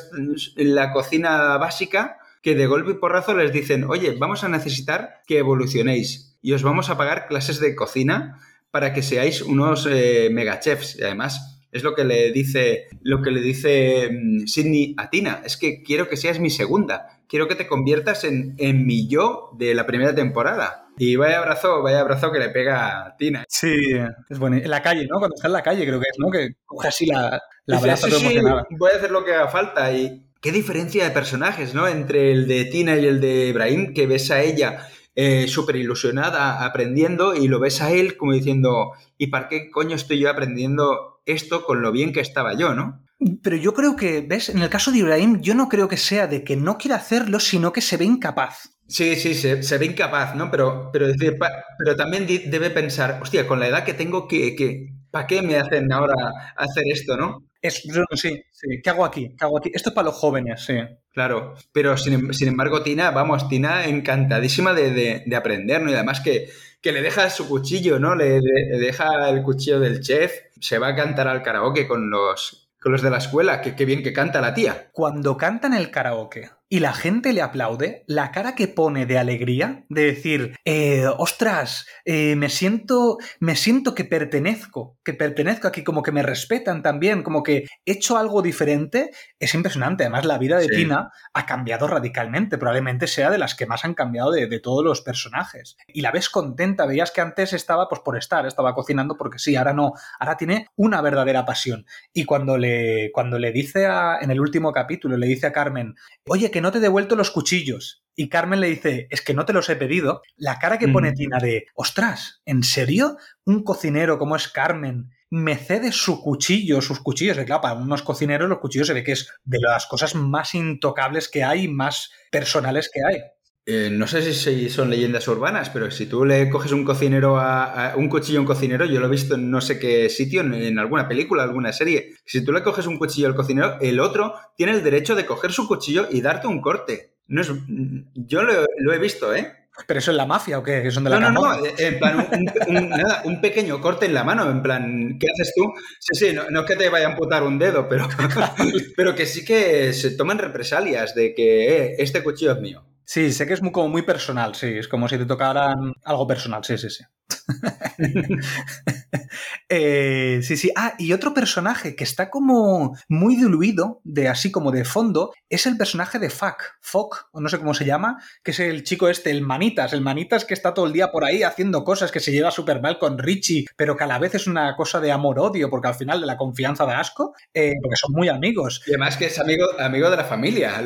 la cocina básica, que de golpe y porrazo les dicen, oye, vamos a necesitar que evolucionéis y os vamos a pagar clases de cocina para que seáis unos eh, megachefs. Y además, es lo que le dice, lo que le dice mm, Sidney a Tina. Es que quiero que seas mi segunda. Quiero que te conviertas en, en mi yo de la primera temporada. Y vaya abrazo, vaya abrazo que le pega a Tina. Sí, es bueno. En la calle, ¿no? Cuando está en la calle, creo que es, ¿no? Que coge así la, la sí, voy a hacer lo que haga falta. Y qué diferencia de personajes, ¿no? Entre el de Tina y el de Ibrahim, que ves a ella eh, súper ilusionada aprendiendo y lo ves a él como diciendo, ¿y para qué coño estoy yo aprendiendo esto con lo bien que estaba yo, ¿no? Pero yo creo que, ¿ves? En el caso de Ibrahim, yo no creo que sea de que no quiera hacer,lo sino que se ve incapaz. Sí, sí, se, ve incapaz, ¿no? Pero, pero, pero también debe pensar, hostia, con la edad que tengo, que, ¿para qué me hacen ahora hacer esto, no? Es, sí, sí. ¿Qué hago aquí? ¿Qué hago aquí? Esto es para los jóvenes, sí. Claro, pero sin, embargo, Tina, vamos, Tina encantadísima de, aprender, ¿no? Y además que, que, le deja su cuchillo, ¿no? Le, le, deja el cuchillo del chef, se va a cantar al karaoke con los, con los de la escuela, que bien que canta la tía. Cuando canta en el karaoke, y la gente le aplaude, la cara que pone de alegría, de decir, eh, ostras, eh, me siento, me siento que pertenezco, que pertenezco aquí, como que me respetan también, como que he hecho algo diferente, es impresionante. Además, la vida de Tina ha cambiado radicalmente, probablemente sea de las que más han cambiado de, todos los personajes. Y la ves contenta, veías que antes estaba pues por estar, estaba cocinando porque sí, ahora no, ahora tiene una verdadera pasión. Y cuando le, cuando le dice a, en el último capítulo, le dice a Carmen, oye, que no te he devuelto los cuchillos. Y Carmen le dice, es que no te los he pedido. La cara que pone Tina de, ostras, ¿en serio? Un cocinero como es Carmen me cede su cuchillo, sus cuchillos. De claro, para unos cocineros los cuchillos se ve que es de las cosas más intocables que hay, más personales que hay. Eh, no sé si son leyendas urbanas, pero si tú le coges un cocinero a, un cuchillo a un cocinero, yo lo he visto en no sé qué sitio, en, alguna película, alguna serie. Si tú le coges un cuchillo al cocinero, el otro tiene el derecho de coger su cuchillo y darte un corte. No es, yo lo, he visto, ¿eh? ¿Pero eso es la mafia o qué? ¿Son de la no, no, no, en plan, [LAUGHS] un, pequeño corte en la mano, en plan, ¿qué haces tú? Sí, sí, no, es que te vaya a amputar un dedo, pero, [LAUGHS] pero que sí que se toman represalias de que eh, este cuchillo es mío. Sí, sé que es muy, como muy personal, sí, es como si te tocaran algo personal, sí, sí, sí. [LAUGHS] Eh, sí, sí. Ah, y otro personaje que está como muy diluido, de así como de fondo, es el personaje de Fuck, Fuck, o no sé cómo se llama, que es el chico este, el Manitas, el Manitas que está todo el día por ahí haciendo cosas, que se lleva súper mal con Richie, pero que a la vez es una cosa de amor-odio, porque al final de la confianza de asco, eh, porque son muy amigos. Y además que es amigo, amigo de la familia,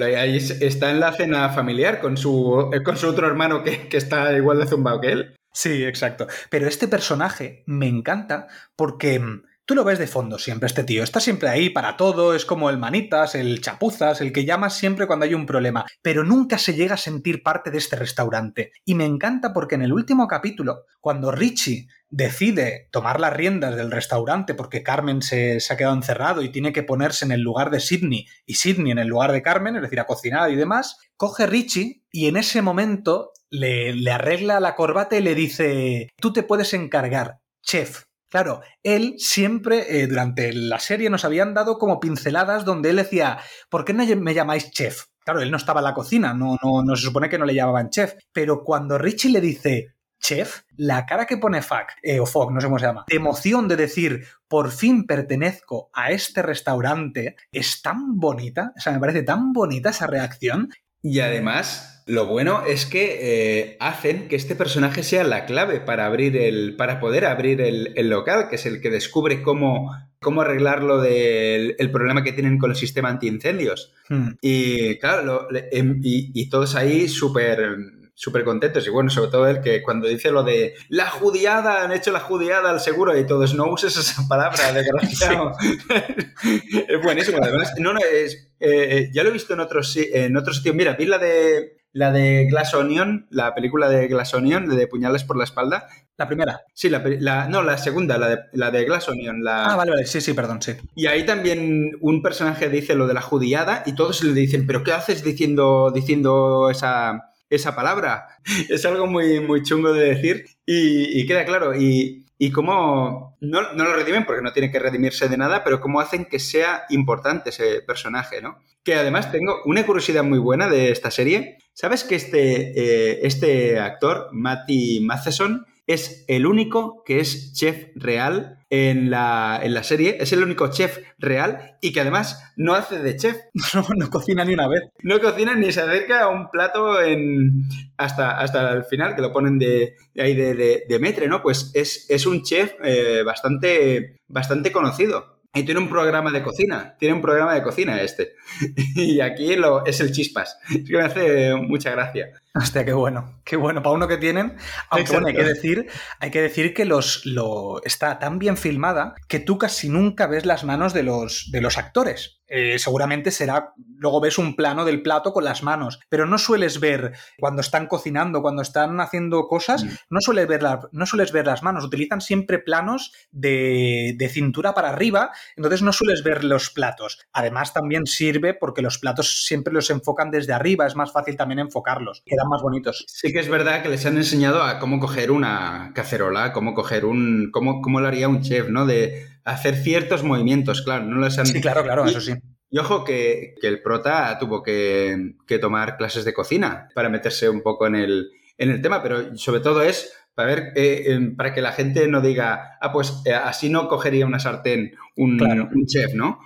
está en la cena familiar con su, con su otro hermano que, que está igual de zumbado que él. Sí, exacto. Pero este personaje me encanta porque mm, tú lo ves de fondo siempre, este tío. Está siempre ahí para todo, es como el manitas, el chapuzas, el que llamas siempre cuando hay un problema. Pero nunca se llega a sentir parte de este restaurante. Y me encanta porque en el último capítulo, cuando Richie decide tomar las riendas del restaurante porque Carmen se, se, ha quedado encerrado y tiene que ponerse en el lugar de Sidney y Sidney en el lugar de Carmen, es decir, a cocinar y demás, coge Richie y en ese momento le, arregla la corbata y le dice, tú te puedes encargar, chef. Claro, él siempre, eh, durante la serie, nos habían dado como pinceladas donde él decía, ¿por qué no me llamáis chef? Claro, él no estaba en la cocina, no, no, no se supone que no le llamaban chef. Pero cuando Richie le dice, chef, la cara que pone Fuck, eh, o Fog, no sé cómo se llama, de emoción de decir, por fin pertenezco a este restaurante, es tan bonita, o sea, me parece tan bonita esa reacción. Y además, lo bueno es que eh, hacen que este personaje sea la clave para abrir el. para poder abrir el, local, que es el que descubre cómo, cómo arreglar lo del el problema que tienen con el sistema antiincendios. Hmm. Y claro, em, y, todos ahí súper súper contentos. Y bueno, sobre todo el que cuando dice lo de la judiada, han hecho la judiada al seguro y todos, no uses esa palabra, desgraciado. [LAUGHS] [LAUGHS] es buenísimo. Además, no, no, es, eh, ya lo he visto en otros, en otros sitios. Mira, vi la de la de Glass Onion, la película de Glass Onion, de Puñales por la espalda. ¿La primera? Sí, la, no, la segunda, la de, la de Glass Onion. La... Ah, vale, vale, sí, sí, perdón, sí. Y ahí también un personaje dice lo de la judiada y todos le dicen, ¿pero qué haces diciendo, diciendo esa, esa palabra. [LAUGHS] Es algo muy, muy chungo de decir y, queda claro. Y, y cómo no, no, lo redimen porque no tiene que redimirse de nada, pero cómo hacen que sea importante ese personaje, ¿no? Que además tengo una curiosidad muy buena de esta serie. ¿Sabes que este, eh, este actor, Matty Matheson, es el único que es chef real en la, en la, serie, es el único chef real y que además no hace de chef. [LAUGHS] No, no cocina ni una vez. No cocina ni se acerca a un plato en, hasta, hasta el final, que lo ponen de, ahí de, de, metre, ¿no? Pues es, es un chef eh, bastante, bastante conocido. Y tiene un programa de cocina, tiene un programa de cocina este. [LAUGHS] Y aquí lo, es el chispas. Es que me hace mucha gracia. Hostia, qué bueno, qué bueno. Para uno que tienen, aunque bueno, hay que decir, hay que decir que los, lo, está tan bien filmada que tú casi nunca ves las manos de los, de los actores. Eh, seguramente será, luego ves un plano del plato con las manos, pero no sueles ver cuando están cocinando, cuando están haciendo cosas, mm. no, sueles ver no sueles ver las manos, utilizan siempre planos de, de, cintura para arriba, entonces no sueles ver los platos. Además también sirve porque los platos siempre los enfocan desde arriba, es más fácil también enfocarlos, quedan más bonitos. Sí que es verdad que les han enseñado a cómo coger una cacerola, cómo coger un, cómo, cómo lo haría un chef, ¿no? De hacer ciertos movimientos, claro, no les han... Sí, claro, claro, eso sí. Y ojo que, el prota tuvo que, tomar clases de cocina para meterse un poco en el, en el tema, pero sobre todo es para ver, eh, para que la gente no diga, ah, pues eh, así no cogería una sartén un, un chef, ¿no?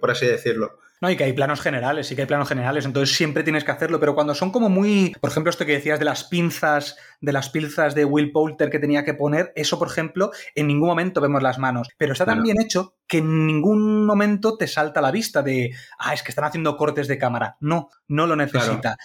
por, así decirlo. No, y que hay planos generales, sí que hay planos generales, entonces siempre tienes que hacerlo, pero cuando son como muy, por ejemplo, esto que decías de las pinzas, de las pinzas de Will Poulter que tenía que poner, eso, por ejemplo, en ningún momento vemos las manos, pero está tan bien hecho que en ningún momento te salta la vista de, ah, es que están haciendo cortes de cámara. No, no lo necesita.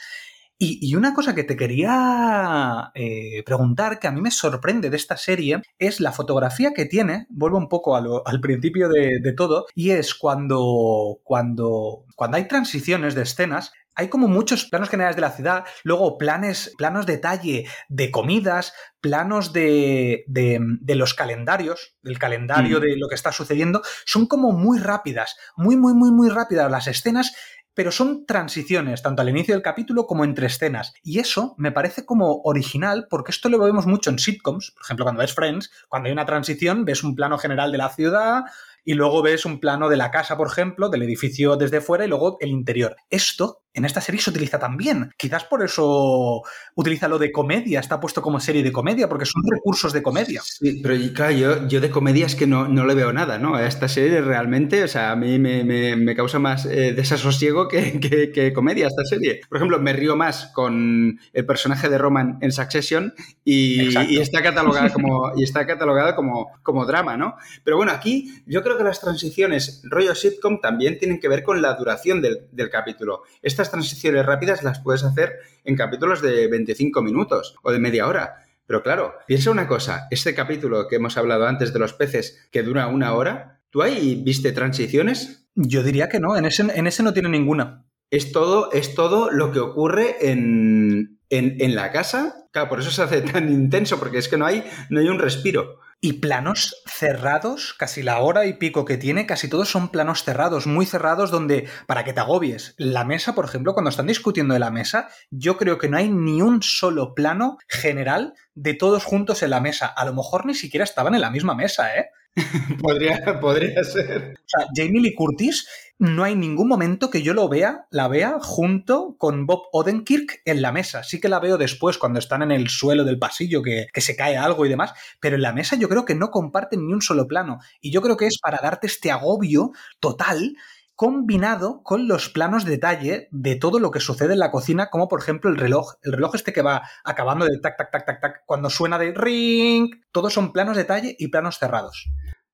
Y, una cosa que te quería eh, preguntar, que a mí me sorprende de esta serie, es la fotografía que tiene, vuelvo un poco al principio de, todo, y es cuando, cuando, cuando hay transiciones de escenas, hay como muchos planos generales de la ciudad, luego planes, planos detalle de comidas, planos de, de, los calendarios, del calendario mm. de lo que está sucediendo, son como muy rápidas, muy, muy, muy, muy rápidas las escenas pero son transiciones, tanto al inicio del capítulo como entre escenas. Y eso me parece como original, porque esto lo vemos mucho en sitcoms. Por ejemplo, cuando ves Friends, cuando hay una transición, ves un plano general de la ciudad, y luego ves un plano de la casa, por ejemplo, del edificio desde fuera y luego el interior. Esto en esta serie se utiliza también. Quizás por eso utiliza lo de comedia, está puesto como serie de comedia, porque son recursos de comedia. Sí, pero claro, yo, de comedia es que no, no, le veo nada, ¿no? A esta serie realmente, o sea, a mí me, causa más eh, desasosiego que, que, comedia esta serie. Por ejemplo, me río más con el personaje de Roman en Succession y, está catalogada como, y está catalogada como, como drama, ¿no? Pero bueno, aquí yo creo que las transiciones rollo sitcom también tienen que ver con la duración del, del capítulo. Esta transiciones rápidas las puedes hacer en capítulos de 25 minutos o de media hora. Pero claro, piensa una cosa, este capítulo que hemos hablado antes de los peces, que dura una hora, ¿tú ahí viste transiciones? Yo diría que no, en ese, en ese no tiene ninguna. Es todo, es todo lo que ocurre en, en, la casa. Claro, por eso se hace tan intenso, porque es que no hay, no hay un respiro. Y planos cerrados, casi la hora y pico que tiene, casi todos son planos cerrados, muy cerrados, donde, para que te agobies, la mesa, por ejemplo, cuando están discutiendo de la mesa, yo creo que no hay ni un solo plano general de todos juntos en la mesa. A lo mejor ni siquiera estaban en la misma mesa, ¿eh? [LAUGHS] podría, podría ser. O sea, Jamie Lee Curtis no hay ningún momento que yo lo vea, la vea junto con Bob Odenkirk en la mesa. Sí que la veo después cuando están en el suelo del pasillo que, se cae algo y demás, pero en la mesa yo creo que no comparten ni un solo plano. Y yo creo que es para darte este agobio total combinado con los planos de detalle de todo lo que sucede en la cocina, como por ejemplo el reloj, el reloj este que va acabando de tac, tac, tac, tac, tac, cuando suena de ring, todos son planos de detalle y planos cerrados.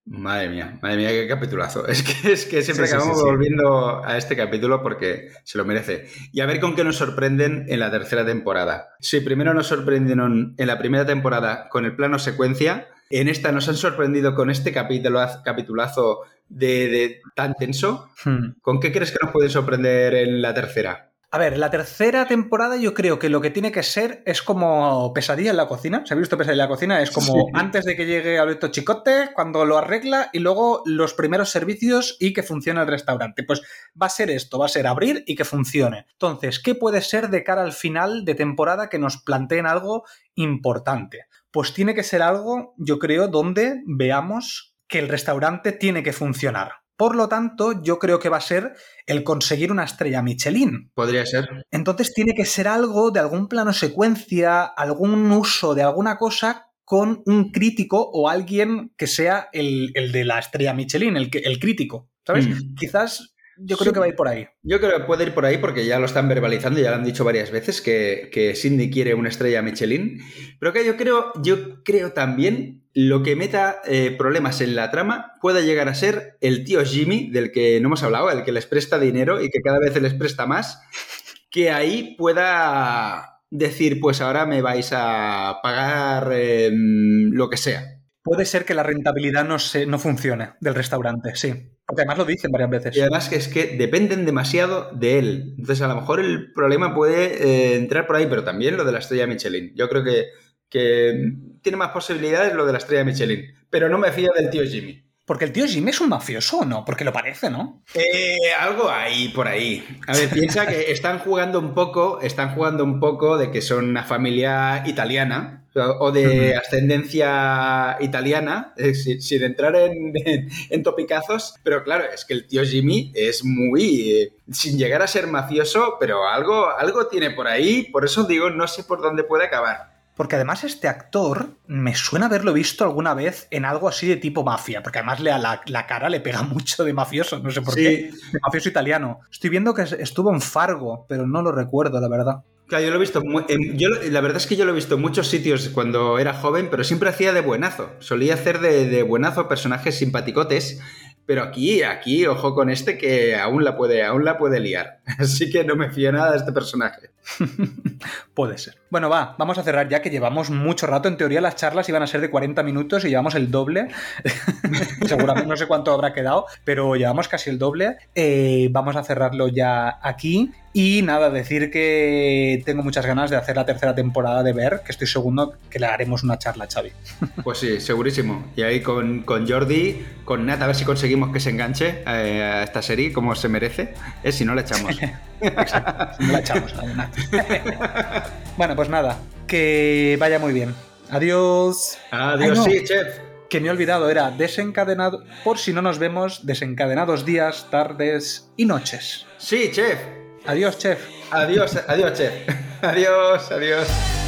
Madre mía, madre mía, qué capitulazo. [LAUGHS] Es que, es que siempre acabamos volviendo a este capítulo porque se lo merece. Y a ver con qué nos sorprenden en la tercera temporada. Si primero nos sorprendieron en la primera temporada con el plano secuencia, en esta nos han sorprendido con este capítulo, capitulazo de, tan tenso. Hmm. ¿Con qué crees que nos puede sorprender en la tercera? A ver, la tercera temporada yo creo que lo que tiene que ser es como pesadilla en la cocina. ¿Se ha visto pesadilla en la cocina? Es como antes de que llegue Alberto Chicote, cuando lo arregla y luego los primeros servicios y que funcione el restaurante. Pues va a ser esto, va a ser abrir y que funcione. Entonces, ¿qué puede ser de cara al final de temporada que nos planteen algo importante? Pues tiene que ser algo, yo creo, donde veamos que el restaurante tiene que funcionar. Por lo tanto, yo creo que va a ser el conseguir una estrella Michelin. Podría ser. Entonces tiene que ser algo de algún plano secuencia, algún uso de alguna cosa con un crítico o alguien que sea el, de la estrella Michelin, el, el crítico. ¿Sabes? Mm. Quizás yo creo que va a ir por ahí. Yo creo que puede ir por ahí porque ya lo están verbalizando, ya lo han dicho varias veces que, que Cindy quiere una estrella Michelin. Pero que yo creo, yo creo también lo que meta eh, problemas en la trama pueda llegar a ser el tío Jimmy, del que no hemos hablado, el que les presta dinero y que cada vez les presta más, que ahí pueda decir, pues ahora me vais a pagar em, lo que sea. Puede ser que la rentabilidad no, se, no funcione del restaurante, sí. Porque además lo dicen varias veces. Y además que es que dependen demasiado de él. Entonces a lo mejor el problema puede eh, entrar por ahí, pero también lo de la estrella Michelin. Yo creo que, que tiene más posibilidades lo de la estrella Michelin. Pero no me fío del tío Jimmy. Porque el tío Jimmy es un mafioso o no, porque lo parece, ¿no? Eh, algo ahí por ahí. A ver, piensa que están jugando un poco, están jugando un poco de que son una familia italiana o de ascendencia italiana, eh, sin, entrar en, topicazos, pero claro, es que el tío Jimmy es muy, eh, sin llegar a ser mafioso, pero algo, algo tiene por ahí, por eso digo, no sé por dónde puede acabar. Porque además este actor me suena haberlo visto alguna vez en algo así de tipo mafia, porque además le, la, la cara le pega [LAUGHS] mucho de mafioso, no sé por qué, de mafioso italiano. Estoy viendo que estuvo en Fargo, pero no lo recuerdo, la verdad. Claro, yo lo he visto. yo, la verdad es que yo lo he visto en muchos sitios cuando era joven, pero siempre hacía de buenazo. Solía hacer de, de buenazo personajes simpaticotes. Pero aquí, aquí, ojo con este que aún la puede, aún la puede liar. [LAUGHS] Así que no me fío nada de este personaje. [LAUGHS] puede ser. Bueno, va, vamos a cerrar ya que llevamos mucho rato. En teoría las charlas iban a ser de 40 minutos y llevamos el doble. [LAUGHS] Seguramente no sé cuánto habrá quedado, pero llevamos casi el doble. Eh, vamos a cerrarlo ya aquí. Y nada, decir que tengo muchas ganas de hacer la tercera temporada de Ver, que estoy seguro que le haremos una charla, Xavi. [LAUGHS] Pues sí, segurísimo. Y ahí con, Jordi, con Nat, a ver si conseguimos que se enganche eh, a esta serie como se merece. Es si no la echamos. [LAUGHS] Exacto, si no la echamos, Nat. [LAUGHS] bueno, pues nada, que vaya muy bien. Adiós. Adiós, sí, chef. Que me he olvidado, era desencadenado, por si no nos vemos, desencadenados días, tardes y noches. Sí, chef. Adiós, chef. Adiós, adiós, chef. [LAUGHS] Adiós, adiós.